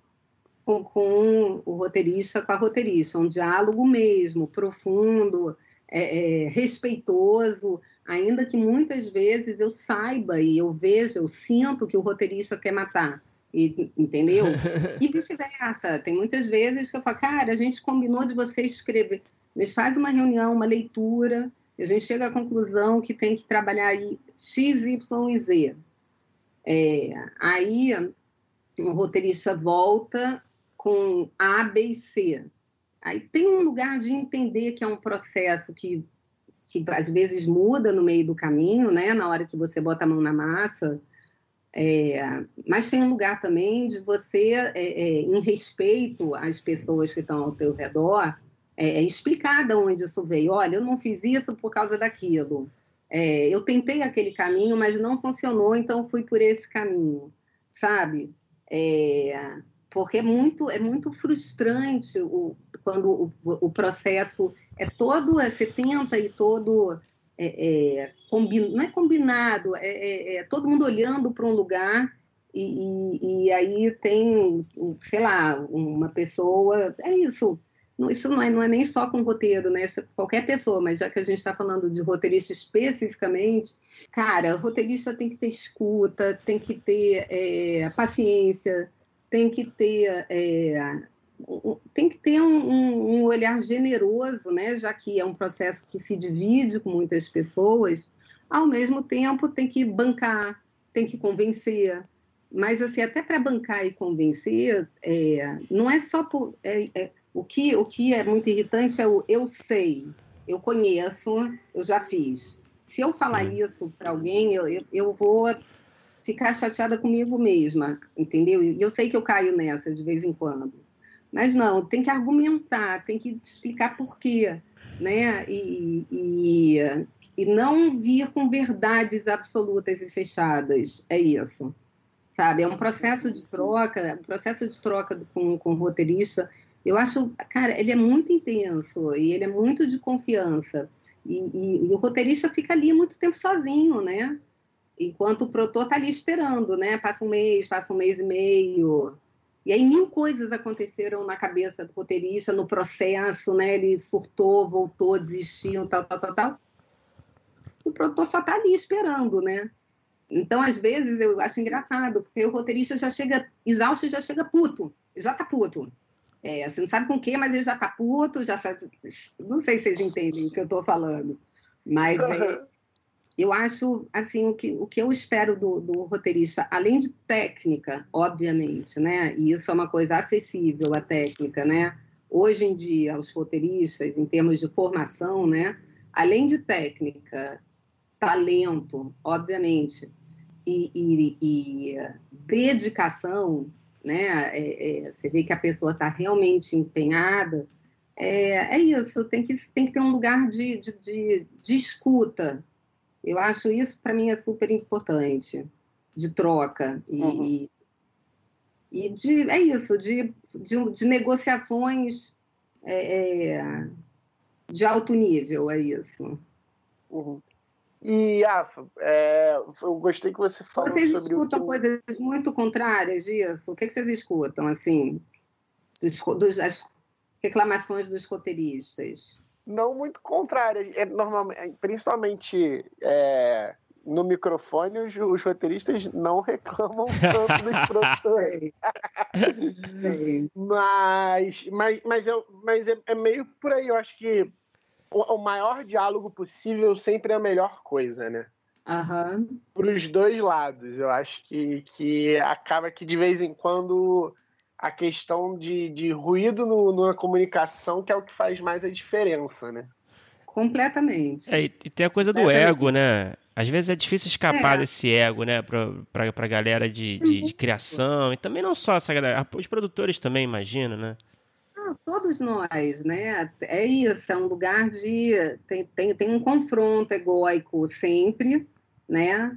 com, com, o roteirista, com a roteirista, um diálogo mesmo, profundo, é, é, respeitoso, ainda que muitas vezes eu saiba e eu veja, eu sinto que o roteirista quer matar. E, entendeu? E vice-versa. Tem muitas vezes que eu falo, cara, a gente combinou de você escrever. A gente faz uma reunião, uma leitura, e a gente chega à conclusão que tem que trabalhar aí X, Y e Z. É, aí o roteirista volta com A, B e C. Aí tem um lugar de entender que é um processo que, que às vezes muda no meio do caminho, né? Na hora que você bota a mão na massa. É, mas tem um lugar também de você, é, é, em respeito às pessoas que estão ao teu redor, é, é, explicar de onde isso veio. Olha, eu não fiz isso por causa daquilo. É, eu tentei aquele caminho, mas não funcionou, então fui por esse caminho, sabe? É, porque é muito, é muito frustrante o, quando o, o processo é todo, você tenta e todo é, é, não é combinado, é, é, é todo mundo olhando para um lugar e, e, e, aí tem, sei lá, uma pessoa, é isso, isso não é, não é nem só com roteiro, né? É qualquer pessoa, mas já que a gente está falando de roteirista especificamente, cara, roteirista tem que ter escuta, tem que ter é, paciência, tem que ter é, tem que ter um, um, um, olhar generoso, né? Já que é um processo que se divide com muitas pessoas, ao mesmo tempo tem que bancar, tem que convencer. Mas assim, até para bancar e convencer, é, não é só por é, é, o que o que é muito irritante é o eu sei, eu conheço, eu já fiz. Se eu falar uhum. isso para alguém, eu, eu, eu vou ficar chateada comigo mesma, entendeu? E eu sei que eu caio nessa de vez em quando. Mas não, tem que argumentar, tem que explicar por quê, né? E, e, e não vir com verdades absolutas e fechadas. É isso, sabe? É um processo de troca, um processo de troca com, com o roteirista. Eu acho, cara, ele é muito intenso e ele é muito de confiança. E, e, e o roteirista fica ali muito tempo sozinho, né? Enquanto o produtor está ali esperando, né? Passa um mês, passa um mês e meio, e aí mil coisas aconteceram na cabeça do roteirista, no processo, né? Ele surtou, voltou, desistiu, tal, tal, tal, tal. O produtor só está ali esperando, né? Então, às vezes, eu acho engraçado, porque o roteirista já chega exausto, já chega puto, já tá puto. É, você não sabe com o quê, mas ele já tá puto, já sabe... Não sei se vocês entendem o que eu estou falando. Mas é, eu acho, assim, o que, o que eu espero do, do, roteirista, além de técnica, obviamente, né? E isso é uma coisa acessível, a técnica, né? Hoje em dia, os roteiristas, em termos de formação, né? Além de técnica, talento, obviamente, e, e, e dedicação, né? É, é, você vê que a pessoa está realmente empenhada, é, é, isso, tem que, tem que ter um lugar de, de, de, de escuta, eu acho isso, para mim, é super importante, de troca. E, uhum. e de, é isso, de, de, de negociações é, é, de alto nível, é isso. Uhum. E, Afa, é, eu gostei que você falou vocês sobre... Vocês escutam coisas muito contrárias disso? O que, que vocês escutam, assim, dos, dos, as reclamações dos roteiristas? Não muito contrária. É, normalmente, é, principalmente é, no microfone, os, os, roteiristas não reclamam tanto dos produtores. mas, mas, mas, eu, mas é, é, meio por aí. Eu acho que o, o, maior diálogo possível sempre é a melhor coisa, né? Uhum. Para os dois lados. Eu acho que, que acaba que de vez em quando a questão de, de ruído no, na comunicação, que é o que faz mais a diferença, né? Completamente. É, e tem a coisa do é, ego, né? Às vezes é difícil escapar é. desse ego, né? Pra, pra, pra galera de, de, de, criação. E também não só essa galera, os produtores também, imagino, né? Ah, todos nós, né? É isso, é um lugar de. Tem, tem, tem um confronto egóico sempre, né?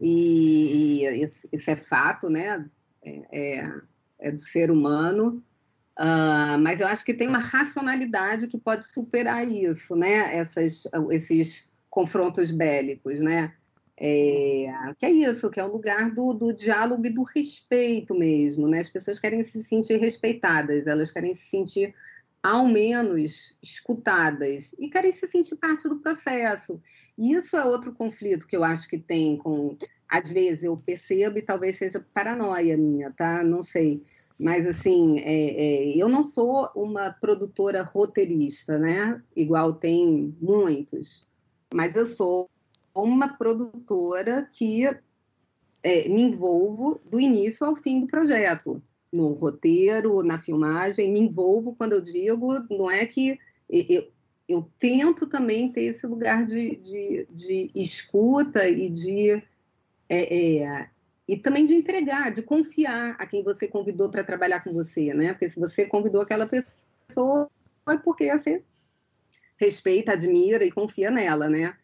E, e isso, isso, é fato, né? É, é é do ser humano, uh, mas eu acho que tem uma racionalidade que pode superar isso, né? Essas, esses confrontos bélicos, né? É, que é isso, que é o lugar do, do diálogo e do respeito mesmo, né? As pessoas querem se sentir respeitadas, elas querem se sentir ao menos escutadas e querem se sentir parte do processo. E isso é outro conflito que eu acho que tem com às vezes eu percebo e talvez seja paranoia minha, tá? Não sei. Mas, assim, é, é, eu não sou uma produtora roteirista, né? Igual tem muitos. Mas eu sou uma produtora que é, me envolvo do início ao fim do projeto. No roteiro, na filmagem, me envolvo quando eu digo, não é que eu, eu tento também ter esse lugar de, de, de escuta e de é, é, e também de entregar, de confiar a quem você convidou para trabalhar com você, né? Porque se você convidou aquela pessoa, é porque você respeita, admira e confia nela, né?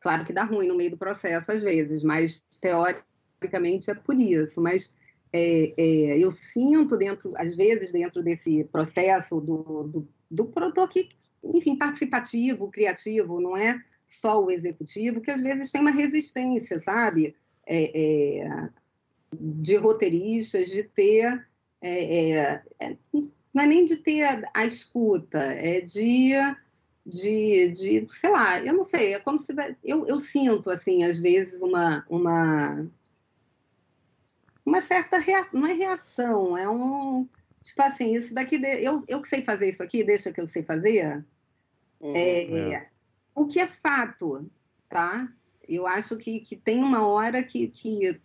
Claro que dá ruim no meio do processo às vezes, mas teoricamente é por isso. Mas é, é, eu sinto dentro, às vezes, dentro desse processo do, do, do produtor que, enfim, participativo, criativo, não é só o executivo, que às vezes tem uma resistência, sabe? É, é de roteiristas, de ter. É, é, não é nem de ter a, a escuta, é de de, de, sei lá, eu não sei, é como se eu, eu sinto assim às vezes uma uma uma certa reação, não é reação, é um tipo assim, isso daqui eu, eu que sei fazer isso aqui, deixa que eu sei fazer. Uhum, é, é. O que é fato, tá? Eu acho que, que tem uma hora que, que,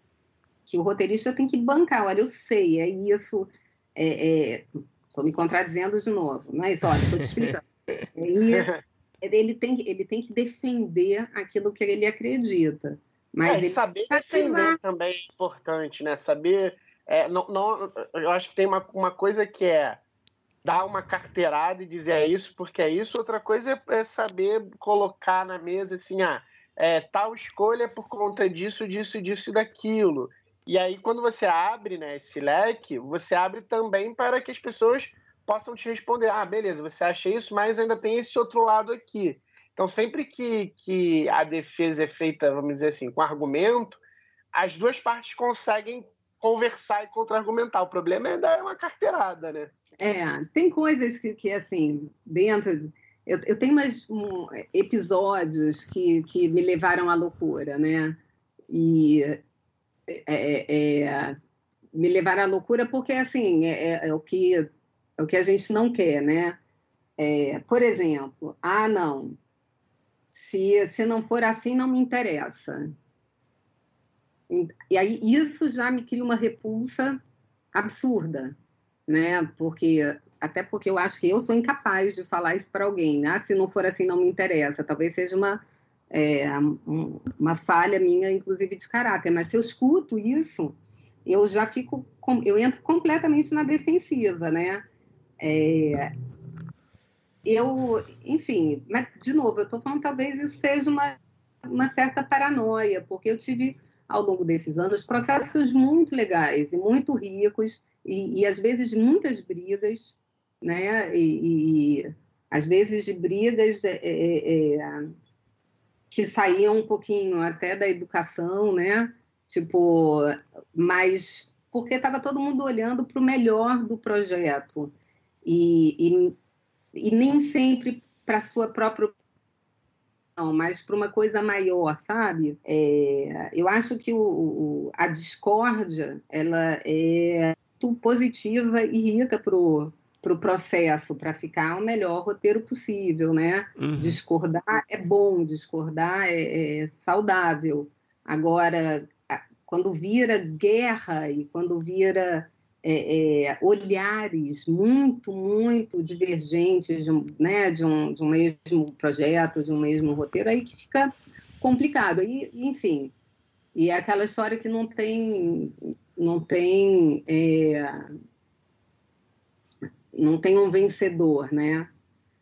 que o roteirista tem que bancar. Olha, eu sei, é isso. Estou é, é, me contradizendo de novo, mas olha, estou te explicando. Ele, ele, tem, ele tem que defender aquilo que ele acredita. Mas é, saber defender também é importante, né? Saber. É, não, não, eu acho que tem uma, uma coisa que é dar uma carteirada e dizer é isso porque é isso, outra coisa é, é saber colocar na mesa assim, ah, é, tal escolha por conta disso, disso, disso e daquilo. E aí, quando você abre né, esse leque, você abre também para que as pessoas possam te responder: ah, beleza, você acha isso, mas ainda tem esse outro lado aqui. Então, sempre que, que a defesa é feita, vamos dizer assim, com argumento, as duas partes conseguem conversar e contra-argumentar. O problema é dar uma carteirada, né? É, tem coisas que, que assim, dentro. De... Eu, eu tenho mais um, episódios que, que me levaram à loucura, né? E é, é, é me levaram à loucura porque, assim, é, é, é o que é o que a gente não quer, né? É, por exemplo, ah, não, se, se não for assim, não me interessa. E aí isso já me cria uma repulsa absurda, né? Porque até porque eu acho que eu sou incapaz de falar isso para alguém. Ah, se não for assim, não me interessa. Talvez seja uma é, uma falha minha, inclusive de caráter. Mas se eu escuto isso, eu já fico, eu entro completamente na defensiva, né? É, eu, enfim, mas de novo, eu estou falando talvez isso seja uma, uma certa paranoia, porque eu tive ao longo desses anos processos muito legais e muito ricos e, e às vezes muitas brigas, né? E, e às vezes de brigas é, é, é, que saíam um pouquinho até da educação, né? Tipo, mas porque estava todo mundo olhando para o melhor do projeto e, e, e nem sempre para sua própria não, mas para uma coisa maior, sabe? É, eu acho que o, o, a discórdia ela é muito positiva e rica para o pro processo, para ficar o melhor roteiro possível, né? Uhum. Discordar é bom, discordar é, é saudável. Agora, quando vira guerra e quando vira é, é, olhares muito, muito divergentes de um, né, de, um, de um mesmo projeto, de um mesmo roteiro, aí que fica complicado. E, enfim, e é aquela história que não tem, não tem, é, não tem um vencedor, né?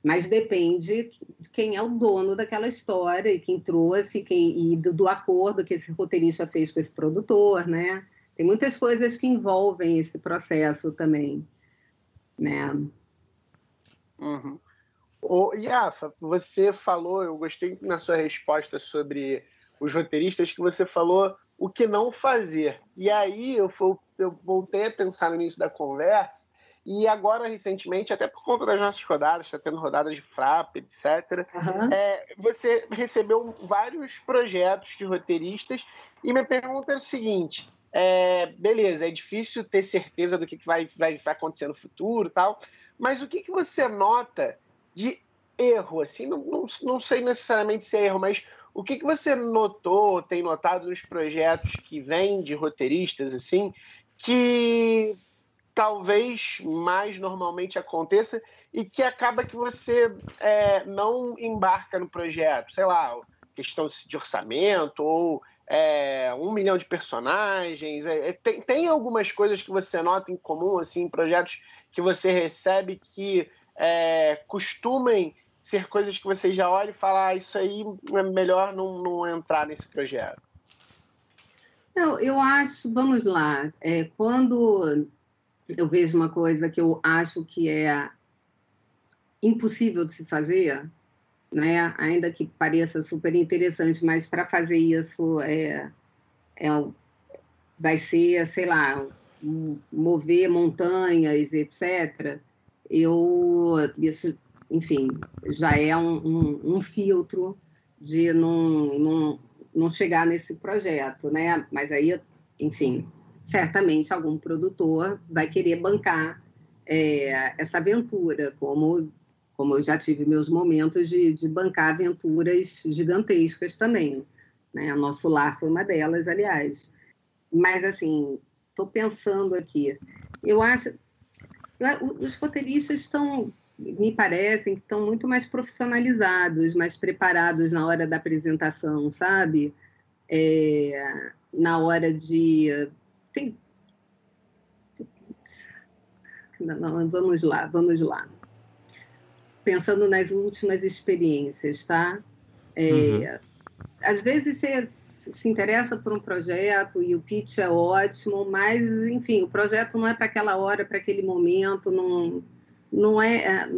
Mas depende de quem é o dono daquela história e quem trouxe, quem, e do, do acordo que esse roteirista fez com esse produtor, né? Tem muitas coisas que envolvem esse processo também, né? Uhum. O Iafa, você falou, eu gostei na sua resposta sobre os roteiristas que você falou o que não fazer. E aí eu, eu voltei a pensar no início da conversa e agora, recentemente, até por conta das nossas rodadas, está tendo rodadas de FRAP, etc., uhum. é, você recebeu vários projetos de roteiristas e minha pergunta é o seguinte: é, beleza, é difícil ter certeza do que vai, vai, vai acontecer no futuro tal, mas o que, que você nota de erro? Assim, não, não, não sei necessariamente se é erro, mas o que, que você notou, tem notado nos projetos que vêm de roteiristas, assim, que talvez mais normalmente aconteça e que acaba que você é, não embarca no projeto, sei lá, questão de orçamento ou é, um milhão de personagens? É, é, tem, tem algumas coisas que você nota em comum, assim, projetos que você recebe que é, costumem ser coisas que você já olha e fala, ah, isso aí é melhor não, não entrar nesse projeto? Não, eu acho, vamos lá, é, quando eu vejo uma coisa que eu acho que é impossível de se fazer, né? ainda que pareça super interessante, mas para fazer isso é, é, vai ser, sei lá, mover montanhas, etc. Eu, isso, enfim, já é um, um, um filtro de não, não, não chegar nesse projeto, né? Mas aí, enfim, certamente algum produtor vai querer bancar é, essa aventura, como como eu já tive meus momentos de, de bancar aventuras gigantescas também. Né? O nosso lar foi uma delas, aliás. Mas, assim, estou pensando aqui. Eu acho. Eu, os roteiristas estão, me parecem, que estão muito mais profissionalizados, mais preparados na hora da apresentação, sabe? É, na hora de. Tem, não, vamos lá, vamos lá pensando nas últimas experiências, tá? É, uhum. Às vezes você se interessa por um projeto e o pitch é ótimo, mas, enfim, o projeto não é para aquela hora, para aquele momento, não, não é, é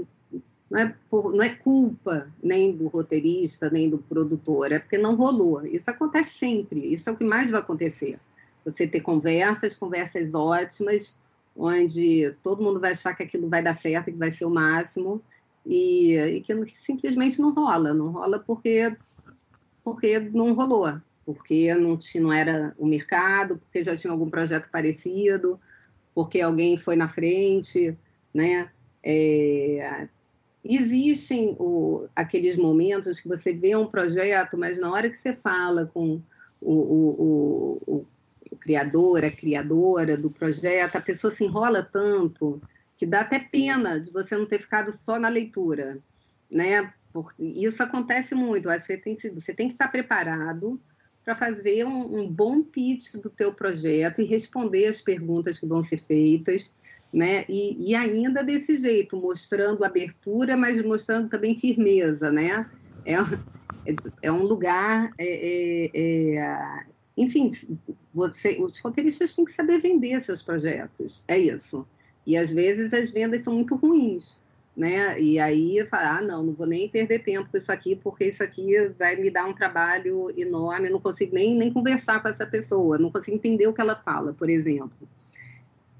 não é, por, não é culpa nem do roteirista, nem do produtor, é porque não rolou. Isso acontece sempre, isso é o que mais vai acontecer. Você ter conversas, conversas ótimas, onde todo mundo vai achar que aquilo vai dar certo, que vai ser o máximo, e, e que simplesmente não rola. Não rola porque, porque não rolou, porque não, tinha, não era o mercado, porque já tinha algum projeto parecido, porque alguém foi na frente, né? É, existem o, aqueles momentos que você vê um projeto, mas na hora que você fala com o, o, o, o criador, a criadora do projeto, a pessoa se enrola tanto que dá até pena de você não ter ficado só na leitura, né? Porque isso acontece muito. Você tem que, você tem que estar preparado para fazer um, um, bom pitch do teu projeto e responder as perguntas que vão ser feitas, né? E, e ainda desse jeito, mostrando abertura, mas mostrando também firmeza, né? É, é, é um lugar, é, é, é, enfim, você, os roteiristas têm que saber vender seus projetos, é isso. E às vezes as vendas são muito ruins, né? E aí fala, ah, não, não vou nem perder tempo com isso aqui, porque isso aqui vai me dar um trabalho enorme, eu não consigo nem, nem conversar com essa pessoa, não consigo entender o que ela fala, por exemplo.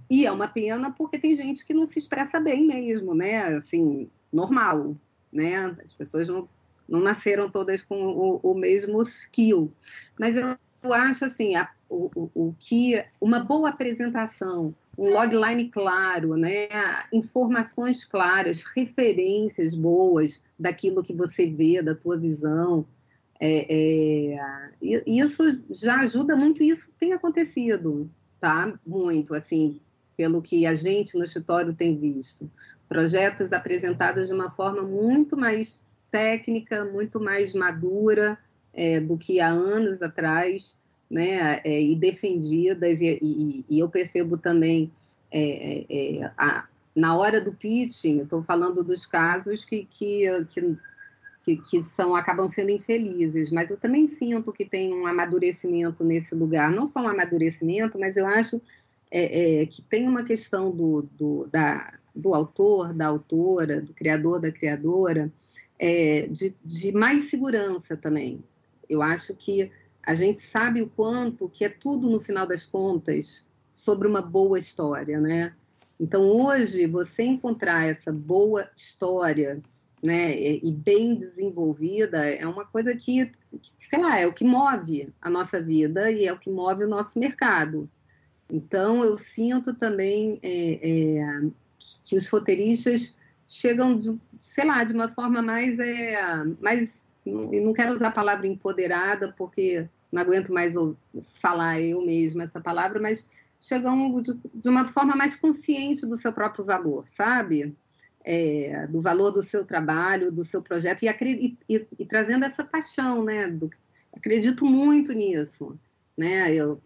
E é uma pena porque tem gente que não se expressa bem mesmo, né? Assim, normal, né? As pessoas não, não nasceram todas com o, o mesmo skill. Mas eu acho, assim, a, o, o, o que uma boa apresentação, um logline claro, né? informações claras, referências boas daquilo que você vê, da tua visão. É, é, isso já ajuda muito, isso tem acontecido, tá? Muito, assim, pelo que a gente no escritório tem visto. Projetos apresentados de uma forma muito mais técnica, muito mais madura é, do que há anos atrás né, é, e defendidas, e, e, e, eu percebo também é, é, é a, na hora do pitching, estou falando dos casos que, que, que, que, são, acabam sendo infelizes, mas eu também sinto que tem um amadurecimento nesse lugar, não só um amadurecimento, mas eu acho é, é, que tem uma questão do, do, da, do autor, da autora, do criador, da criadora, de, de mais segurança também. Eu acho que a gente sabe o quanto que é tudo, no final das contas, sobre uma boa história, né? Então, hoje, você encontrar essa boa história né, e bem desenvolvida é uma coisa que, sei lá, é o que move a nossa vida e é o que move o nosso mercado. Então, eu sinto também é, é, que os roteiristas chegam, de, sei lá, de uma forma mais, é, mais não quero usar a palavra empoderada, porque não aguento mais falar eu mesma essa palavra, mas chegam de, de uma forma mais consciente do seu próprio valor, sabe? É, do valor do seu trabalho, do seu projeto, e, e, e, e, trazendo essa paixão, né? Do, acredito muito nisso, né? Eu,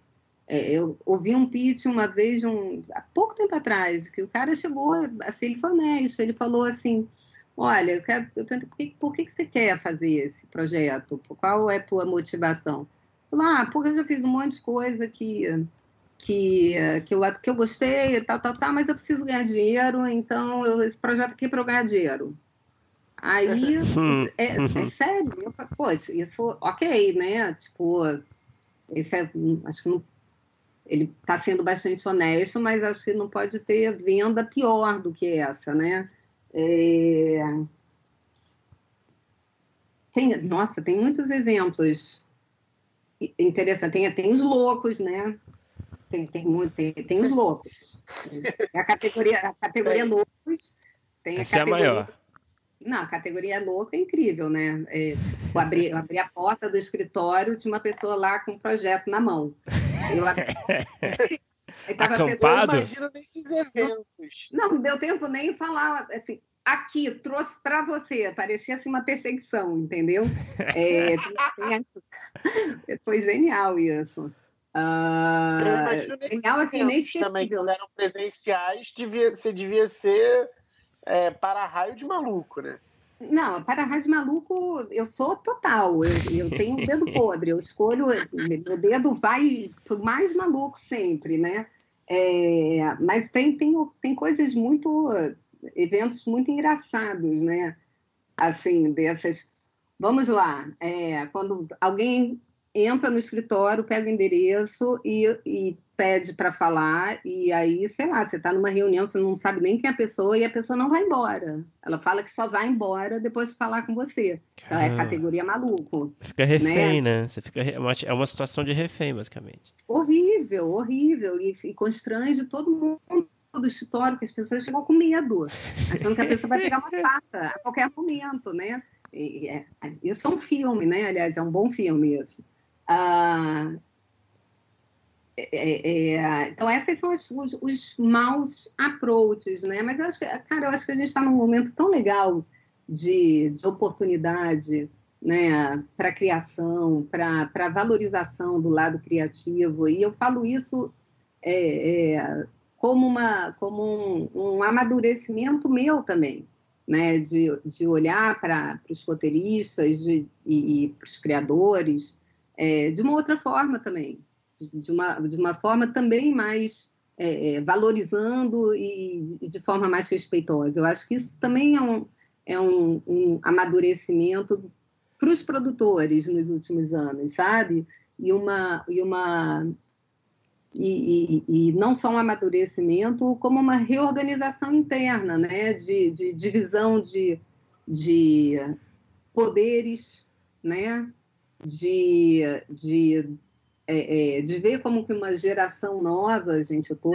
é, eu ouvi um pitch uma vez, um, há pouco tempo atrás, que o cara chegou, assim, ele foi honesto, ele falou assim, olha, eu quero, eu perguntei, por, que, por que, você quer fazer esse projeto? Qual é a tua motivação? Lá, porque eu já fiz um monte de coisa que, que, que, eu, que eu gostei, tal, tal, tal, mas eu preciso ganhar dinheiro, então eu, esse projeto aqui é para eu ganhar dinheiro. Aí, é, é sério, eu falei, pô, isso, ok, né? Tipo, esse é, acho que não, ele está sendo bastante honesto, mas acho que não pode ter venda pior do que essa, né? É... Tem, nossa, tem muitos exemplos interessantes. Tem, tem os loucos, né? Tem, tem, muito, tem, tem os loucos. A categoria, a categoria loucos. Tem a Essa categoria, é a maior. Não, a categoria louca é incrível, né? É, tipo, abrir, abrir a porta do escritório, tinha uma pessoa lá com um projeto na mão. Eu, Acampado? Imagina nesses eventos. Não, não deu tempo nem falar assim. Aqui, trouxe para você. Parecia assim uma perseguição, entendeu? É, foi genial isso. Uh, genial, assim, nem também, quando eram presenciais, devia, você devia ser é, para-raio de maluco, né? Não, para-raio de maluco, eu sou total. Eu, eu tenho um dedo podre. Eu escolho, meu dedo vai pro mais maluco sempre, né? É, mas tem, tem, tem coisas muito, eventos muito engraçados, né? Assim, dessas. Vamos lá, é, quando alguém entra no escritório, pega o endereço e, e pede para falar, e aí, sei lá, você está numa reunião, você não sabe nem quem é a pessoa e a pessoa não vai embora. Ela fala que só vai embora depois de falar com você. Então, é categoria maluco. Fica refém, né? né? Você fica é uma, é uma situação de refém, basicamente. Horrível, horrível. E, e constrange todo mundo do escritório, que as pessoas chegam com medo, achando que a pessoa vai pegar uma faca a qualquer momento, né? E, é, isso é um filme, né? Aliás, é um bom filme isso. Ah, é, é, é, então, esses são os, os, os, maus approaches, né? Mas, eu acho que, cara, eu acho que a gente está num momento tão legal de, de oportunidade né, para criação, para valorização do lado criativo. E eu falo isso é, é, como, uma, como um, um, amadurecimento meu também, né, de, de olhar para os roteiristas de, e, e para os criadores é, de uma outra forma também, de, uma, de uma forma também mais é, é valorizando e de, de, forma mais respeitosa. Eu acho que isso também é um, é um, um amadurecimento para os produtores nos últimos anos, sabe? E uma, e uma e, e, e, não só um amadurecimento, como uma reorganização interna, né? de, divisão de, de poderes, né? de, de, é, é, de ver como que uma geração nova, gente, eu tô,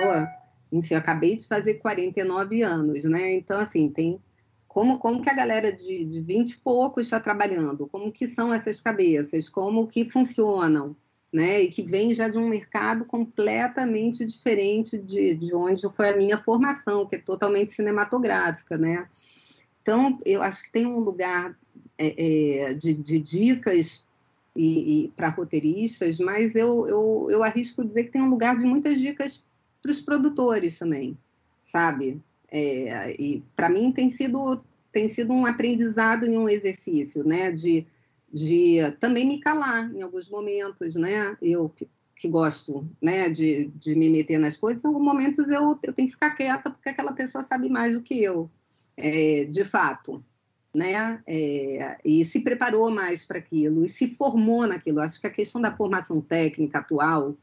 enfim, acabei de fazer 49 anos, né? Então, assim, tem como, como que a galera de, de 20 e poucos está trabalhando, como que são essas cabeças, como que funcionam, né? E que vem já de um mercado completamente diferente de, de onde foi a minha formação, que é totalmente cinematográfica, né? Então, eu acho que tem um lugar é, é, de, de, dicas e, e para roteiristas, mas eu, eu, eu arrisco dizer que tem um lugar de muitas dicas para os produtores também, sabe? É, e para mim tem sido tem sido um aprendizado e um exercício, né? De, de também me calar em alguns momentos, né? Eu que, que gosto, né? De, de me meter nas coisas, em alguns momentos eu, eu tenho que ficar quieta porque aquela pessoa sabe mais do que eu, é, de fato né? É, e se preparou mais para aquilo e se formou naquilo. Acho que a questão da formação técnica atual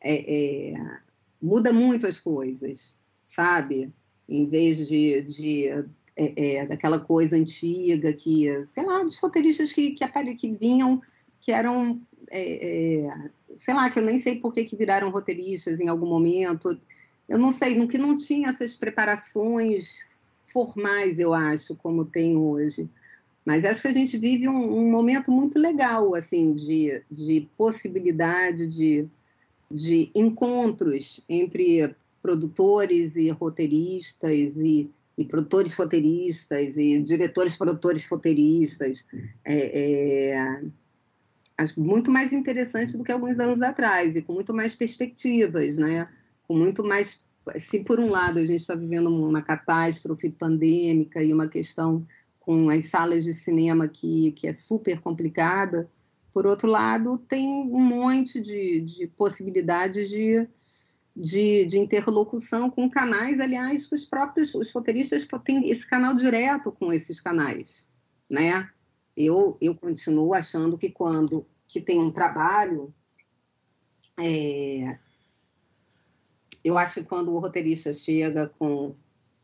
é, é, muda muito as coisas, sabe? Em vez de, de é, é, daquela coisa antiga que, sei lá, dos roteiristas que, que, que vinham, que eram, é, sei lá, que eu nem sei por que, que viraram roteiristas em algum momento. Eu não sei, no que não tinha essas preparações formais, eu acho, como tem hoje. Mas acho que a gente vive um, um momento muito legal, assim, de, de possibilidade de, de encontros entre produtores e roteiristas e, e produtores roteiristas e diretores produtores roteiristas é, é, muito mais interessante do que alguns anos atrás e com muito mais perspectivas, né? Com muito mais se por um lado a gente está vivendo uma catástrofe pandêmica e uma questão com as salas de cinema que, que é super complicada, por outro lado, tem um monte de, de possibilidades de, de, de, interlocução com canais, aliás, os próprios os roteiristas têm esse canal direto com esses canais, né? Eu, eu continuo achando que quando que tem um trabalho é, eu acho que quando o roteirista chega com,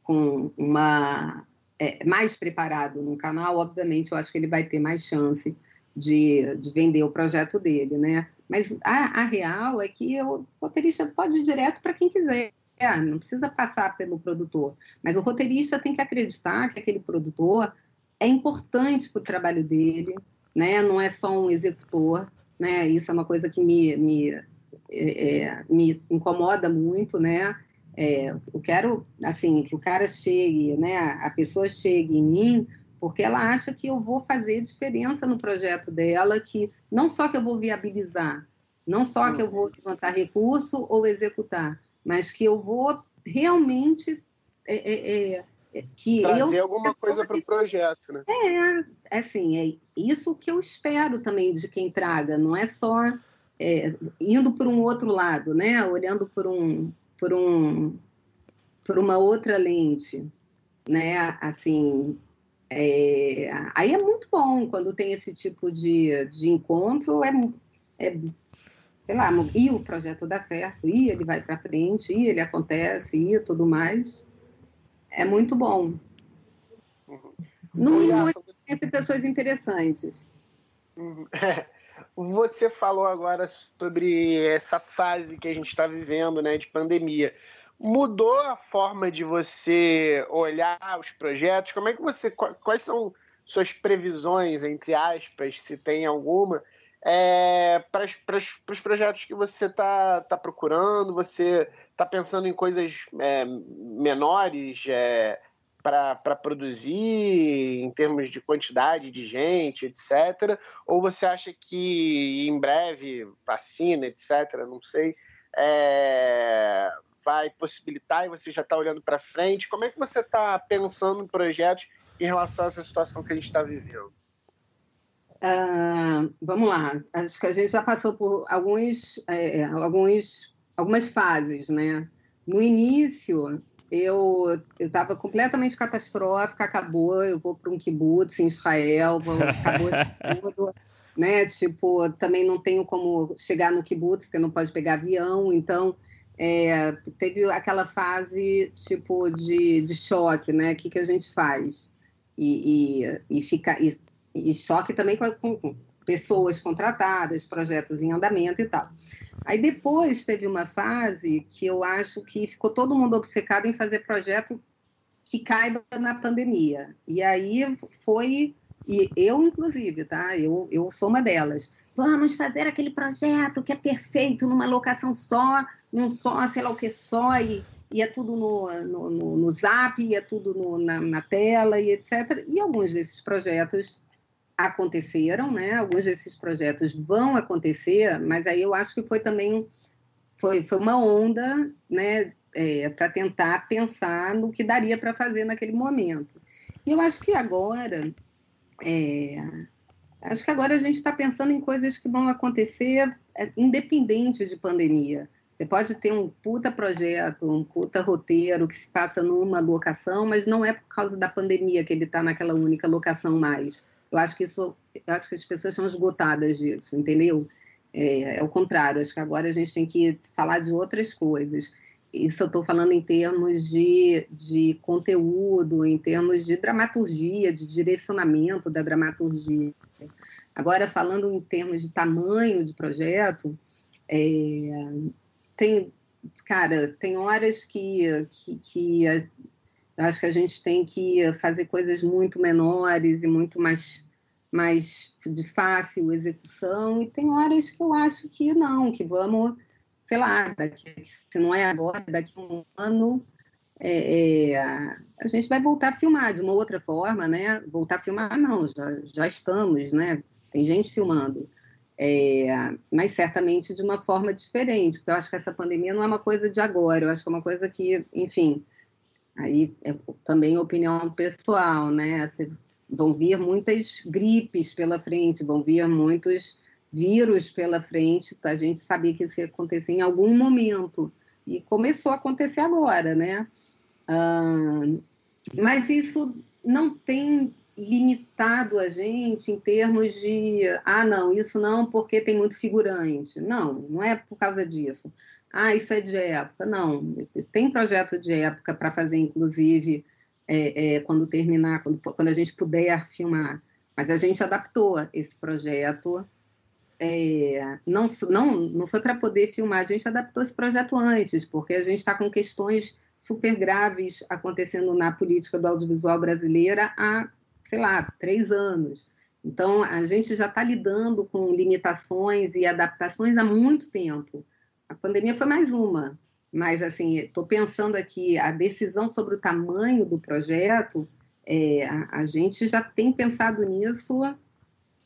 com uma é, mais preparado no canal, obviamente eu acho que ele vai ter mais chance de, de vender o projeto dele, né? Mas a, a real é que o roteirista pode ir direto para quem quiser, não precisa passar pelo produtor. Mas o roteirista tem que acreditar que aquele produtor é importante para o trabalho dele, né? Não é só um executor, né? Isso é uma coisa que me, me é, é, me incomoda muito, né? É, eu quero, assim, que o cara chegue, né? A pessoa chegue em mim porque ela acha que eu vou fazer diferença no projeto dela, que não só que eu vou viabilizar, não só que eu vou levantar recurso ou executar, mas que eu vou realmente é, é, é, que trazer eu, alguma coisa para o projeto, né? É, assim, é isso que eu espero também de quem traga, não é só é, indo por um outro lado, né? Olhando por um, por um, por uma outra lente, né? Assim, é, aí é muito bom quando tem esse tipo de, de encontro, é, é sei lá, e o projeto dá certo, e ele vai para frente, e ele acontece, e tudo mais. É muito bom. Uhum. No mínimo, conhece pessoas interessantes. Uhum. Você falou agora sobre essa fase que a gente está vivendo, né, de pandemia. Mudou a forma de você olhar os projetos? Como é que você. Quais são suas previsões, entre aspas, se tem alguma, é, para os projetos que você está tá procurando? Você está pensando em coisas é, menores? É, para produzir em termos de quantidade de gente, etc. Ou você acha que em breve, vacina, etc., não sei, é, vai possibilitar e você já está olhando para frente? Como é que você está pensando em projetos em relação a essa situação que a gente está vivendo? Uh, vamos lá, acho que a gente já passou por alguns, é, alguns, algumas fases, né? No início, eu estava completamente catastrófica, acabou, eu vou para um kibutz em Israel, vou, acabou tudo, né? Tipo, também não tenho como chegar no kibutz, porque não pode pegar avião, então é, teve aquela fase tipo de, de choque, né? O que, que a gente faz? E, e, e, fica, e, e choque também com, com pessoas contratadas, projetos em andamento e tal. Aí depois teve uma fase que eu acho que ficou todo mundo obcecado em fazer projeto que caiba na pandemia. E aí foi, e eu inclusive, tá? Eu, eu sou uma delas. Vamos fazer aquele projeto que é perfeito numa locação só, num só, sei lá o que só, e, e é tudo no, no, no, no zap, e é tudo no, na, na tela, e etc. E alguns desses projetos aconteceram, né? Alguns desses projetos vão acontecer, mas aí eu acho que foi também foi, foi uma onda, né? É, para tentar pensar no que daria para fazer naquele momento. E eu acho que agora, é, acho que agora a gente está pensando em coisas que vão acontecer é, independente de pandemia. Você pode ter um puta projeto, um puta roteiro que se passa numa locação, mas não é por causa da pandemia que ele está naquela única locação mais. Eu acho que isso, acho que as pessoas são esgotadas disso, entendeu? É, é o contrário, acho que agora a gente tem que falar de outras coisas. Isso eu estou falando em termos de, de conteúdo, em termos de dramaturgia, de direcionamento da dramaturgia. Agora, falando em termos de tamanho de projeto, é, tem, cara, tem horas que, que, que a, acho que a gente tem que fazer coisas muito menores e muito mais mais de fácil execução, e tem horas que eu acho que não, que vamos, sei lá, daqui, se não é agora, daqui a um ano, é, é, a gente vai voltar a filmar de uma outra forma, né? Voltar a filmar, não, já, já estamos, né? Tem gente filmando. é, mas certamente de uma forma diferente, porque eu acho que essa pandemia não é uma coisa de agora, eu acho que é uma coisa que, enfim, aí é também opinião pessoal, né? Vão vir muitas gripes pela frente, vão vir muitos vírus pela frente, a gente sabia que isso ia acontecer em algum momento, e começou a acontecer agora, né? Mas isso não tem limitado a gente em termos de ah não isso não porque tem muito figurante. Não não é por causa disso. Ah isso é de época. Não tem projeto de época para fazer inclusive é, é, quando terminar quando, quando a gente puder filmar. Mas a gente adaptou esse projeto é, não não não foi para poder filmar a gente adaptou esse projeto antes porque a gente está com questões super graves acontecendo na política do audiovisual brasileira há sei lá, três anos. Então, a gente já está lidando com limitações e adaptações há muito tempo. A pandemia foi mais uma, mas, assim, estou pensando aqui, a decisão sobre o tamanho do projeto, é, a, a, gente já tem pensado nisso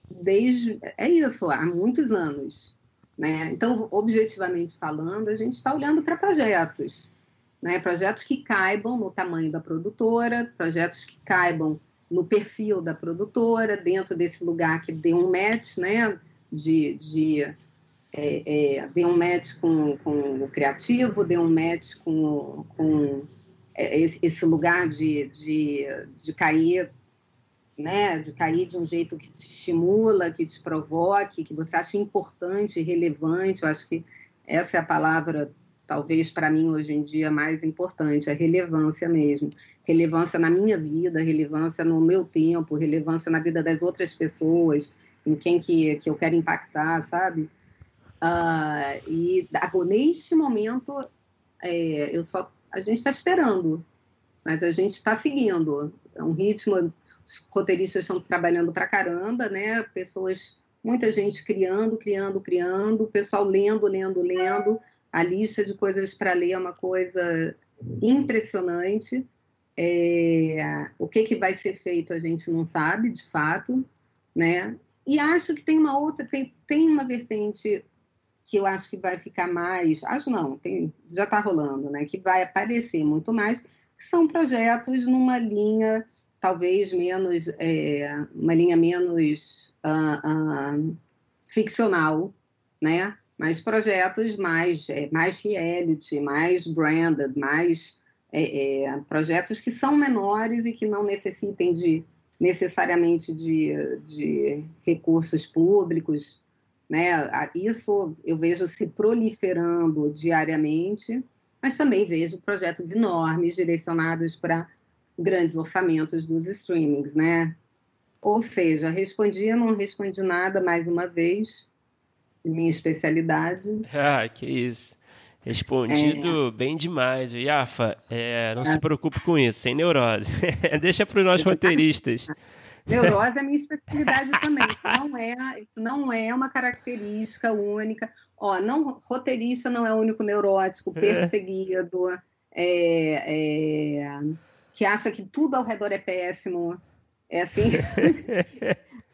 desde, é isso, há muitos anos. Né? Então, objetivamente falando, a gente está olhando para projetos. Né? Projetos que caibam no tamanho da produtora, projetos que caibam no perfil da produtora, dentro desse lugar que dê um match, né? De, de é, é, dê um match com, com o criativo, dê um match com, com é, esse, esse, lugar de, de, de cair, né? De cair de um jeito que te estimula, que te provoque, que você acha importante, relevante. Eu acho que essa é a palavra talvez para mim hoje em dia mais importante, a relevância mesmo. Relevância na minha vida, relevância no meu tempo, relevância na vida das outras pessoas, em quem que, que eu quero impactar, sabe? Uh, e neste momento, é, eu só, a gente está esperando, mas a gente está seguindo. É um ritmo, os roteiristas estão trabalhando para caramba, né? Pessoas, muita gente criando, criando, criando, o pessoal lendo, lendo, lendo a lista de coisas para ler é uma coisa impressionante. É, o que, que vai ser feito a gente não sabe, de fato, né? E acho que tem uma outra, tem, tem uma vertente que eu acho que vai ficar mais, acho não, tem, já está rolando, né? Que vai aparecer muito mais, que são projetos numa linha talvez menos, é, uma linha menos uh, uh, ficcional, né? mas projetos mais, é, mais reality, mais branded, mais é, é, projetos que são menores e que não necessitem de necessariamente de, de recursos públicos, né? Isso eu vejo se proliferando diariamente, mas também vejo projetos enormes direcionados para grandes orçamentos dos streamings, né? Ou seja, respondi, não respondi nada mais uma vez, minha especialidade. Ah, que isso. Respondido é. bem demais. Iafa, é, não é. se preocupe com isso, sem neurose. Deixa para os nossos roteiristas. Neurose é minha especialidade também. Isso não é, não é uma característica única. Ó, não, roteirista não é o único neurótico, é. perseguido, é, é, que acha que tudo ao redor é péssimo. É assim.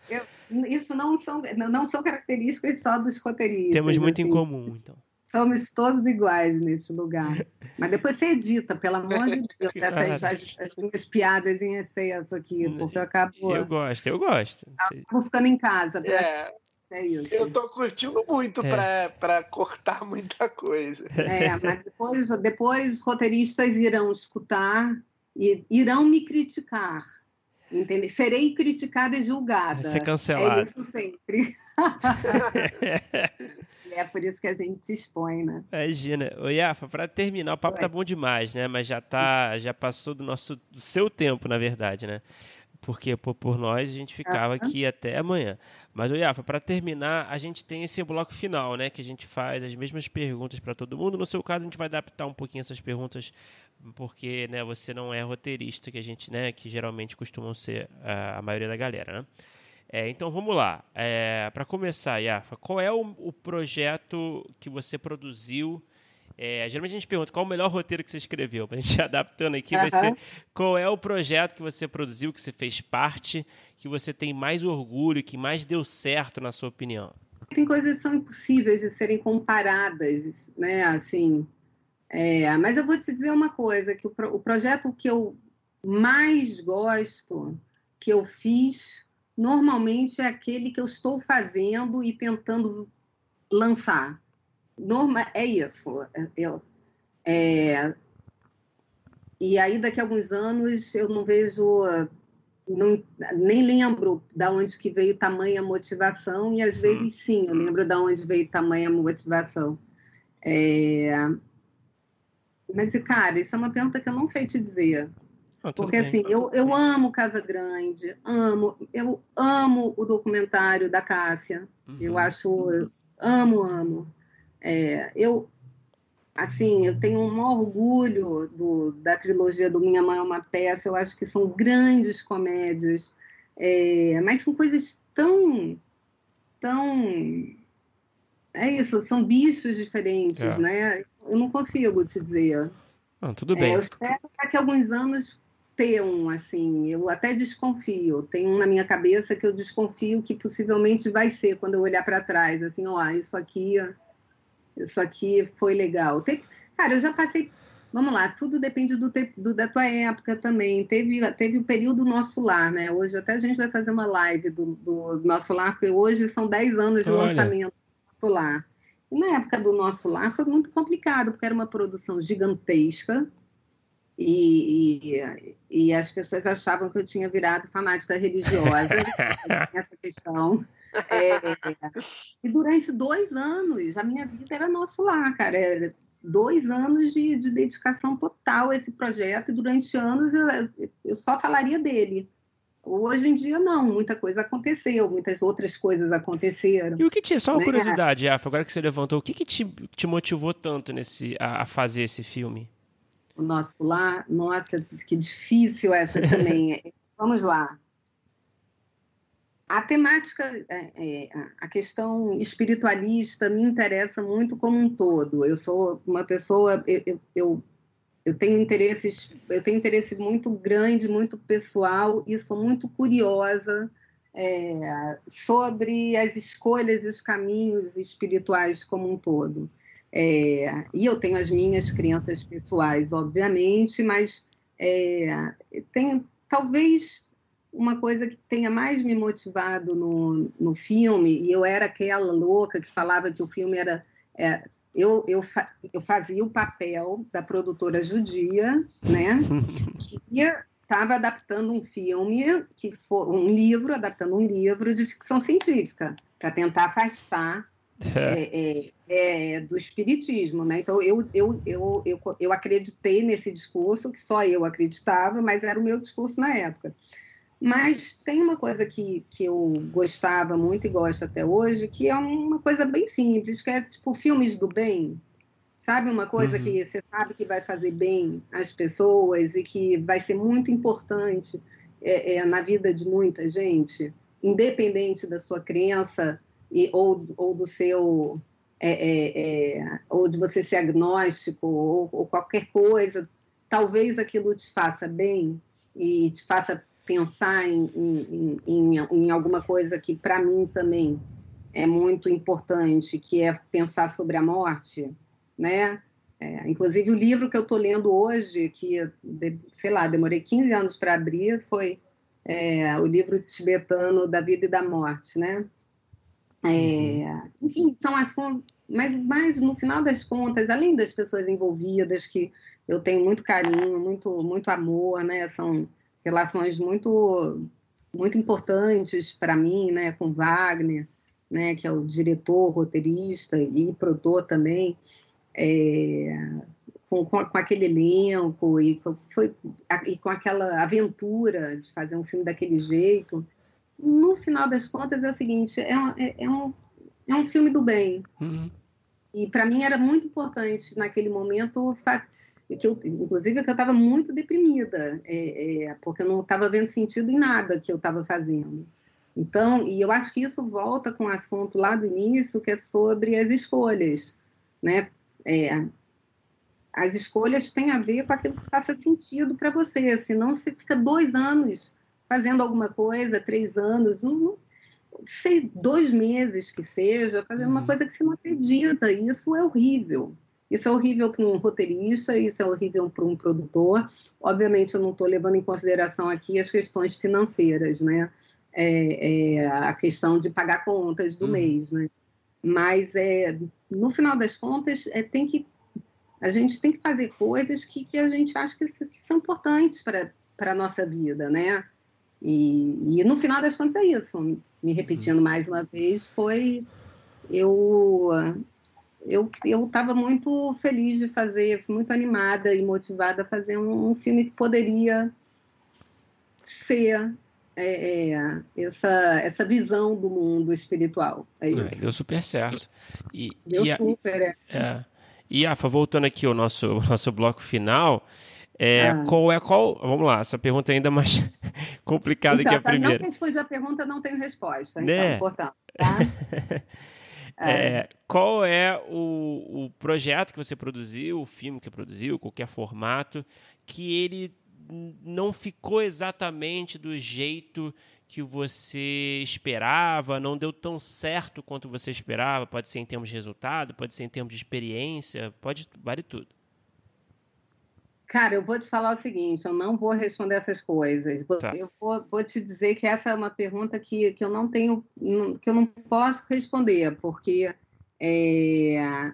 Eu, isso não são, não são características só dos roteiristas. Temos muito assim. em comum, então. Somos todos iguais nesse lugar. Mas depois você edita, pelo amor de Deus, essas, as, as, minhas piadas em excesso aqui, porque eu acabo. Eu gosto, eu gosto. Acabo ficando em casa. É. É isso. Eu tô curtindo muito é. para cortar muita coisa. É, mas depois, depois roteiristas irão escutar e irão me criticar Entende? Serei criticada e julgada. Vai ser cancelada. É isso sempre. é por isso que a gente se expõe, né? Imagina. Ô, Iafa, para terminar, o papo Ué. tá bom demais, né? Mas já tá, já passou do nosso, do seu tempo, na verdade, né? Porque por, por nós a gente ficava aqui até amanhã. Mas, o Iafa, para terminar, a gente tem esse bloco final, né? Que a gente faz as mesmas perguntas para todo mundo. No seu caso, a gente vai adaptar um pouquinho essas perguntas porque né, você não é roteirista, que a gente, né, que geralmente costumam ser a, a maioria da galera, né? É, então vamos lá. É, Para começar, Yafa, qual é o, o projeto que você produziu? É, geralmente a gente pergunta qual o melhor roteiro que você escreveu. Para a gente adaptando aqui, vai ser qual é o projeto que você produziu, que você fez parte, que você tem mais orgulho, que mais deu certo, na sua opinião? tem coisas que são impossíveis de serem comparadas, né? Assim, é, mas eu vou te dizer uma coisa, que o, o projeto que eu mais gosto, que eu fiz, normalmente é aquele que eu estou fazendo e tentando lançar. Norma, é isso. Eu, é, e aí, daqui a alguns anos, eu não vejo, não, nem lembro da onde que veio tamanha motivação, e às vezes hum. sim, eu lembro da onde veio tamanha motivação. É, mas, cara, isso é uma pergunta que eu não sei te dizer. Ah, Porque bem, assim, eu, eu amo Casa Grande, amo, eu amo o documentário da Cássia. Uhum. Eu acho, amo, amo. É, eu, assim, eu tenho um orgulho do, da trilogia do Minha Mãe é uma Peça. Eu acho que são grandes comédias, é, mas são coisas tão, tão é isso, são bichos diferentes, é. né? Eu não consigo te dizer. Ah, tudo bem. É, eu espero daqui a alguns anos ter um, assim, eu até desconfio. Tem um na minha cabeça que eu desconfio que possivelmente vai ser quando eu olhar para trás, assim, ó, isso aqui, isso aqui foi legal. Tem, cara, eu já passei, vamos lá, tudo depende do, do, da tua época também. Teve, teve o período nosso lar, né? Hoje até a gente vai fazer uma live do, do nosso lar, porque hoje são 10 anos de Olha. lançamento do nosso lar. E na época do nosso lar foi muito complicado, porque era uma produção gigantesca e, e, e as pessoas achavam que eu tinha virado fanática religiosa nessa questão. É, e durante dois anos, a minha vida era nosso lar, cara. Era dois anos de, de dedicação total a esse projeto, e durante anos eu, eu só falaria dele. Hoje em dia, não. Muita coisa aconteceu, muitas outras coisas aconteceram. E o que te. Só uma né? curiosidade, Afa, agora que você levantou, o que, que te, te motivou tanto nesse, a, a, fazer esse filme? O nosso lar, nossa, que difícil essa também. Vamos lá. A temática, é, é, a questão espiritualista me interessa muito como um todo. Eu sou uma pessoa, eu, eu eu tenho interesses, eu tenho interesse muito grande, muito pessoal e sou muito curiosa é, sobre as escolhas e os caminhos espirituais como um todo. É, e eu tenho as minhas crenças pessoais, obviamente, mas é, tem talvez uma coisa que tenha mais me motivado no, no filme, e eu era aquela louca que falava que o filme era é, eu, eu, eu fazia o papel da produtora judia, né? que estava adaptando um filme, que foi um livro, adaptando um livro de ficção científica, para tentar afastar é, é, é, do espiritismo, né? Então eu, eu, eu, eu, eu acreditei nesse discurso que só eu acreditava, mas era o meu discurso na época. Mas tem uma coisa que, que eu gostava muito e gosto até hoje, que é uma coisa bem simples, que é tipo filmes do bem. Sabe uma coisa uhum. que você sabe que vai fazer bem às pessoas e que vai ser muito importante é, é, na vida de muita gente, independente da sua crença e, ou, ou do seu é, é, é, ou de você ser agnóstico ou, ou, qualquer coisa, talvez aquilo te faça bem e te faça pensar em, em, em, em alguma coisa que, para mim, também é muito importante, que é pensar sobre a morte, né? É, inclusive, o livro que eu estou lendo hoje, que, sei lá, demorei 15 anos para abrir, foi é, o livro tibetano da vida e da morte, né? É, uhum. enfim, são assuntos, mas, mas no final das contas, além das pessoas envolvidas, que eu tenho muito carinho, muito, muito amor, né? São relações muito muito importantes para mim, né, com Wagner, né, que é o diretor, roteirista e produtor também, é, com, com, com, aquele elenco e com, foi, e com aquela aventura de fazer um filme daquele jeito. No final das contas é o seguinte, é, é, é um, é um filme do bem. Uhum. E para mim era muito importante naquele momento que eu, inclusive que eu estava muito deprimida, é, é, porque eu não estava vendo sentido em nada que eu estava fazendo. Então, e eu acho que isso volta com o assunto lá do início, que é sobre as escolhas, né? É, as escolhas têm a ver com aquilo que faça sentido para você, senão você fica dois anos fazendo alguma coisa, três anos, não, sei, dois meses que seja, fazendo uhum. uma coisa que você não acredita. Isso é horrível. Isso é horrível para um roteirista, isso é horrível para um produtor. Obviamente, eu não estou levando em consideração aqui as questões financeiras, né? É, é, a questão de pagar contas do uhum. mês, né? Mas, é, no final das contas, é, tem que, a gente tem que fazer coisas que, que a gente acha que, que são importantes para a nossa vida, né? E, e, no final das contas é isso. Me repetindo uhum. mais uma vez, foi eu eu eu estava muito feliz de fazer, muito animada e motivada a fazer um, um filme que poderia ser é, é, essa essa visão do mundo espiritual. É, é isso. deu super certo. E, deu e super. A, é. é. E Afa, voltando aqui ao nosso nosso bloco final, é, ah. Qual é qual? Vamos lá, essa pergunta é ainda mais complicada então, que a primeira. Não responde a pergunta, não tenho resposta. Então, né? portanto, tá? É. É, qual é o, o projeto que você produziu, o filme que você produziu, qualquer formato, que ele não ficou exatamente do jeito que você esperava, não deu tão certo quanto você esperava? Pode ser em termos de resultado, pode ser em termos de experiência, pode vale tudo. Cara, eu vou te falar o seguinte, eu não vou responder essas coisas. Tá. Eu vou, vou, te dizer que essa é uma pergunta que, que eu não tenho, que eu não posso responder, porque é,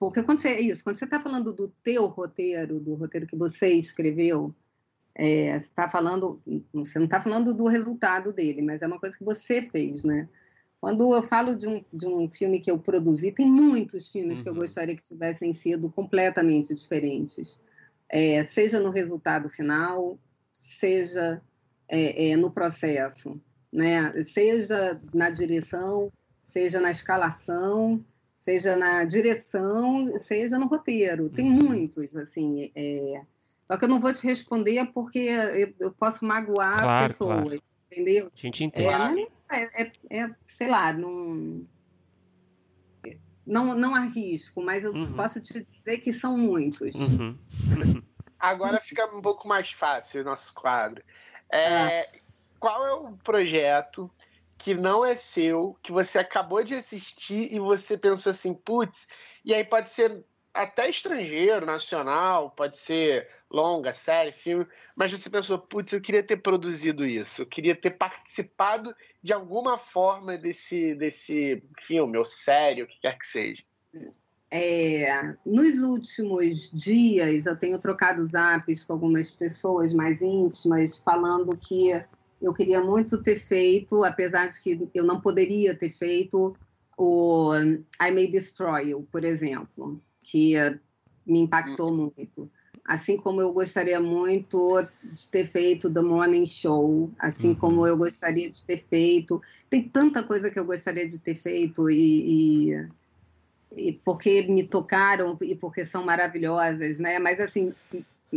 porque quando você isso, quando você está falando do teu roteiro, do roteiro que você escreveu, é, você está falando, você não está falando do resultado dele, mas é uma coisa que você fez, né? Quando eu falo de um, de um filme que eu produzi, tem muitos filmes uhum. que eu uhum. gostaria que tivessem sido completamente diferentes é, seja no resultado final, seja é, é, no processo, né? seja na direção, seja na escalação, seja na direção, seja no roteiro. Tem uhum. muitos, assim. É... Só que eu não vou te responder porque eu, eu posso magoar claro, pessoas, claro. entendeu? A gente entende. É, é, é, sei lá, não não, não arrisco, mas eu uhum. posso te dizer que são muitos. Uhum. Agora fica um pouco mais fácil o nosso quadro. É, ah. Qual é o projeto que não é seu, que você acabou de assistir e você pensou assim, putz, e aí pode ser até estrangeiro, nacional, pode ser longa, série, filme, mas você pensou, putz, eu queria ter produzido isso, eu queria ter participado de alguma forma desse, desse filme, ou série, o que quer que seja. É, nos últimos dias, eu tenho trocado zaps com algumas pessoas mais íntimas, falando que eu queria muito ter feito, apesar de que eu não poderia ter feito, o I May Destroy You, por exemplo, que me impactou hum. muito. Assim como eu gostaria muito de ter feito The Morning Show, assim uhum. como eu gostaria de ter feito. Tem tanta coisa que eu gostaria de ter feito e, e e porque me tocaram e porque são maravilhosas, né? Mas assim,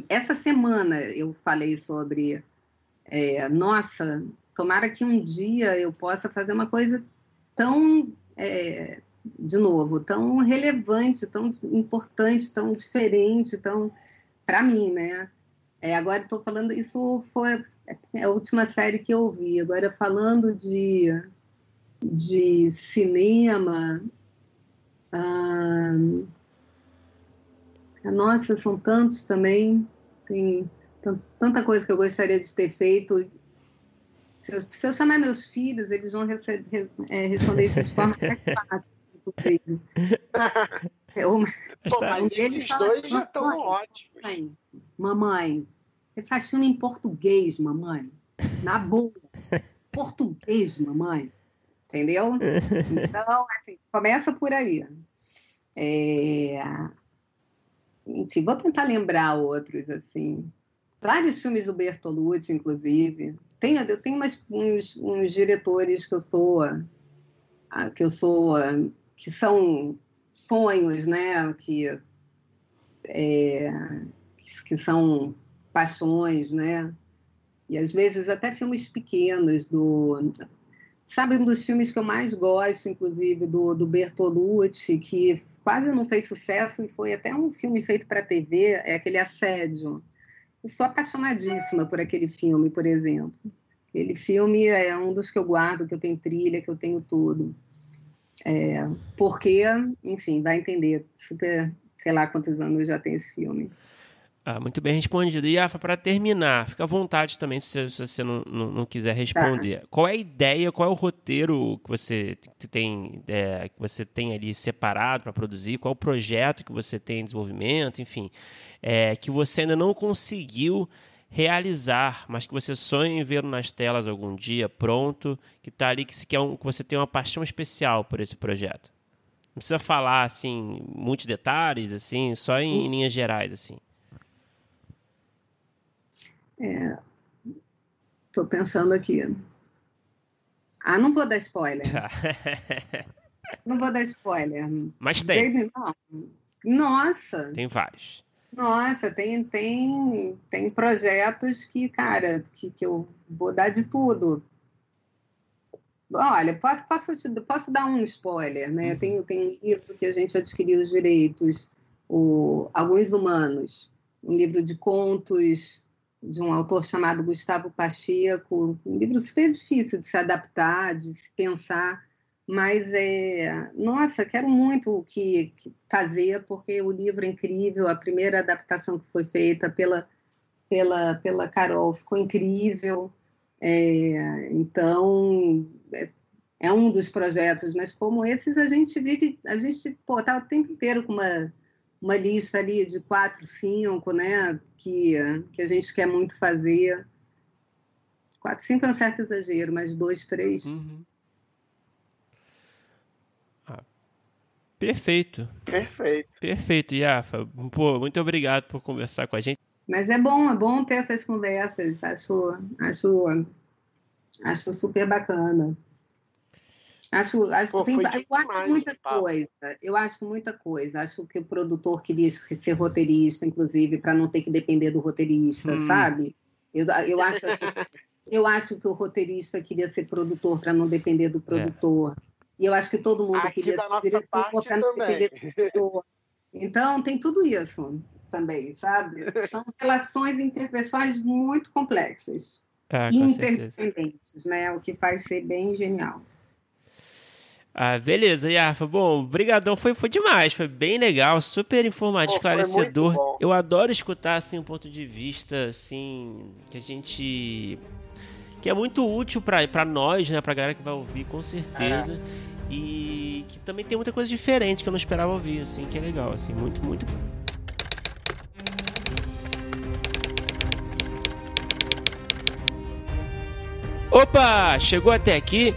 essa semana eu falei sobre, é, nossa, tomara que um dia eu possa fazer uma coisa tão, é, de novo, tão relevante, tão importante, tão diferente, tão para mim, né? É, agora estou falando, isso foi é a última série que eu vi. Agora falando de de cinema, ah, nossa, são tantos também. Tem tanta coisa que eu gostaria de ter feito. Se eu, se eu chamar meus filhos, eles vão receber, é, responder isso de forma mais fácil Uma... Pô, mas um esses dois já estão ótimos. Mamãe, mamãe, você faz filme em português, mamãe. Na boa. português, mamãe. Entendeu? Então, assim, começa por aí. É... Enfim, vou tentar lembrar outros, assim. Vários filmes do Bertolucci, inclusive. Tem, eu tenho umas, uns, uns diretores que eu sou, ah, que eu sou, que são sonhos, né? Que, é, que são paixões, né? E às vezes até filmes pequenos do Sabe um dos filmes que eu mais gosto, inclusive, do, do Bertolucci, que quase não fez sucesso e foi até um filme feito para TV, é aquele Assédio. Eu sou apaixonadíssima por aquele filme, por exemplo. Aquele filme é um dos que eu guardo, que eu tenho trilha, que eu tenho tudo. É, porque, enfim, vai entender. Super, sei lá quantos anos já tem esse filme. Ah, muito bem respondido. E, Afa, para terminar, fica à vontade também se, se você não, não, não, quiser responder. Tá. Qual é a ideia, qual é o roteiro que você tem, é, que você tem ali separado para produzir? Qual é o projeto que você tem em desenvolvimento? Enfim, é, que você ainda não conseguiu realizar, mas que você sonha em ver nas telas algum dia pronto, que está ali, que, se quer um, que você tem uma paixão especial por esse projeto. Não precisa falar, assim, muitos detalhes, assim, só em, em linhas gerais, assim. Estou é, pensando aqui. Ah, não vou dar spoiler. não vou dar spoiler. Mas tem. Nossa. Tem vários. Nossa, tem, tem, tem projetos que, cara, que, que eu vou dar de tudo. Olha, posso, posso, posso dar um spoiler, né? Uhum. Tem, tem um livro que a gente adquiriu os direitos, o Alguns Humanos, um livro de contos de um autor chamado Gustavo Pacheco, um livro super difícil de se adaptar, de se pensar, mas é, nossa, quero muito que, que fazer porque o livro é incrível, a primeira adaptação que foi feita pela pela pela Carol ficou incrível, é, então é, é um dos projetos, mas como esses a gente vive, a gente pô, tá o tempo inteiro com uma uma lista ali de quatro, cinco, né, que, que a gente quer muito fazer. Quatro, cinco é um certo exagero, mas dois, três. Uhum. Perfeito. Perfeito. Perfeito, Iafa. Pô, muito obrigado por conversar com a gente. Mas é bom, é bom ter essas conversas. Acho, acho, acho super bacana. Acho, acho, Pô, tem, eu acho muita coisa. Eu acho muita coisa. Acho que o produtor queria ser roteirista, inclusive, para não ter que depender do roteirista, hum. sabe? Eu, eu, acho, eu acho que o roteirista queria ser produtor para não depender do é. produtor. É. E eu acho que todo mundo Aqui queria ser diretor para não depender do produtor. Então, tem tudo isso também, sabe? São relações interpessoais muito complexas. Ah, interdependentes, né? O que faz ser bem genial. Ah, beleza, Yafa. Bom, brigadão, foi, foi demais, foi bem legal, super informativo, esclarecedor. Eu adoro escutar assim um ponto de vista assim que a gente que é muito útil para nós, né, pra galera que vai ouvir com certeza. É. E que também tem muita coisa diferente que eu não esperava ouvir, assim, que é legal, assim, muito, muito Opa, chegou até aqui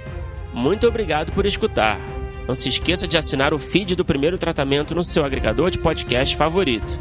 muito obrigado por escutar. Não se esqueça de assinar o feed do primeiro tratamento no seu agregador de podcast favorito.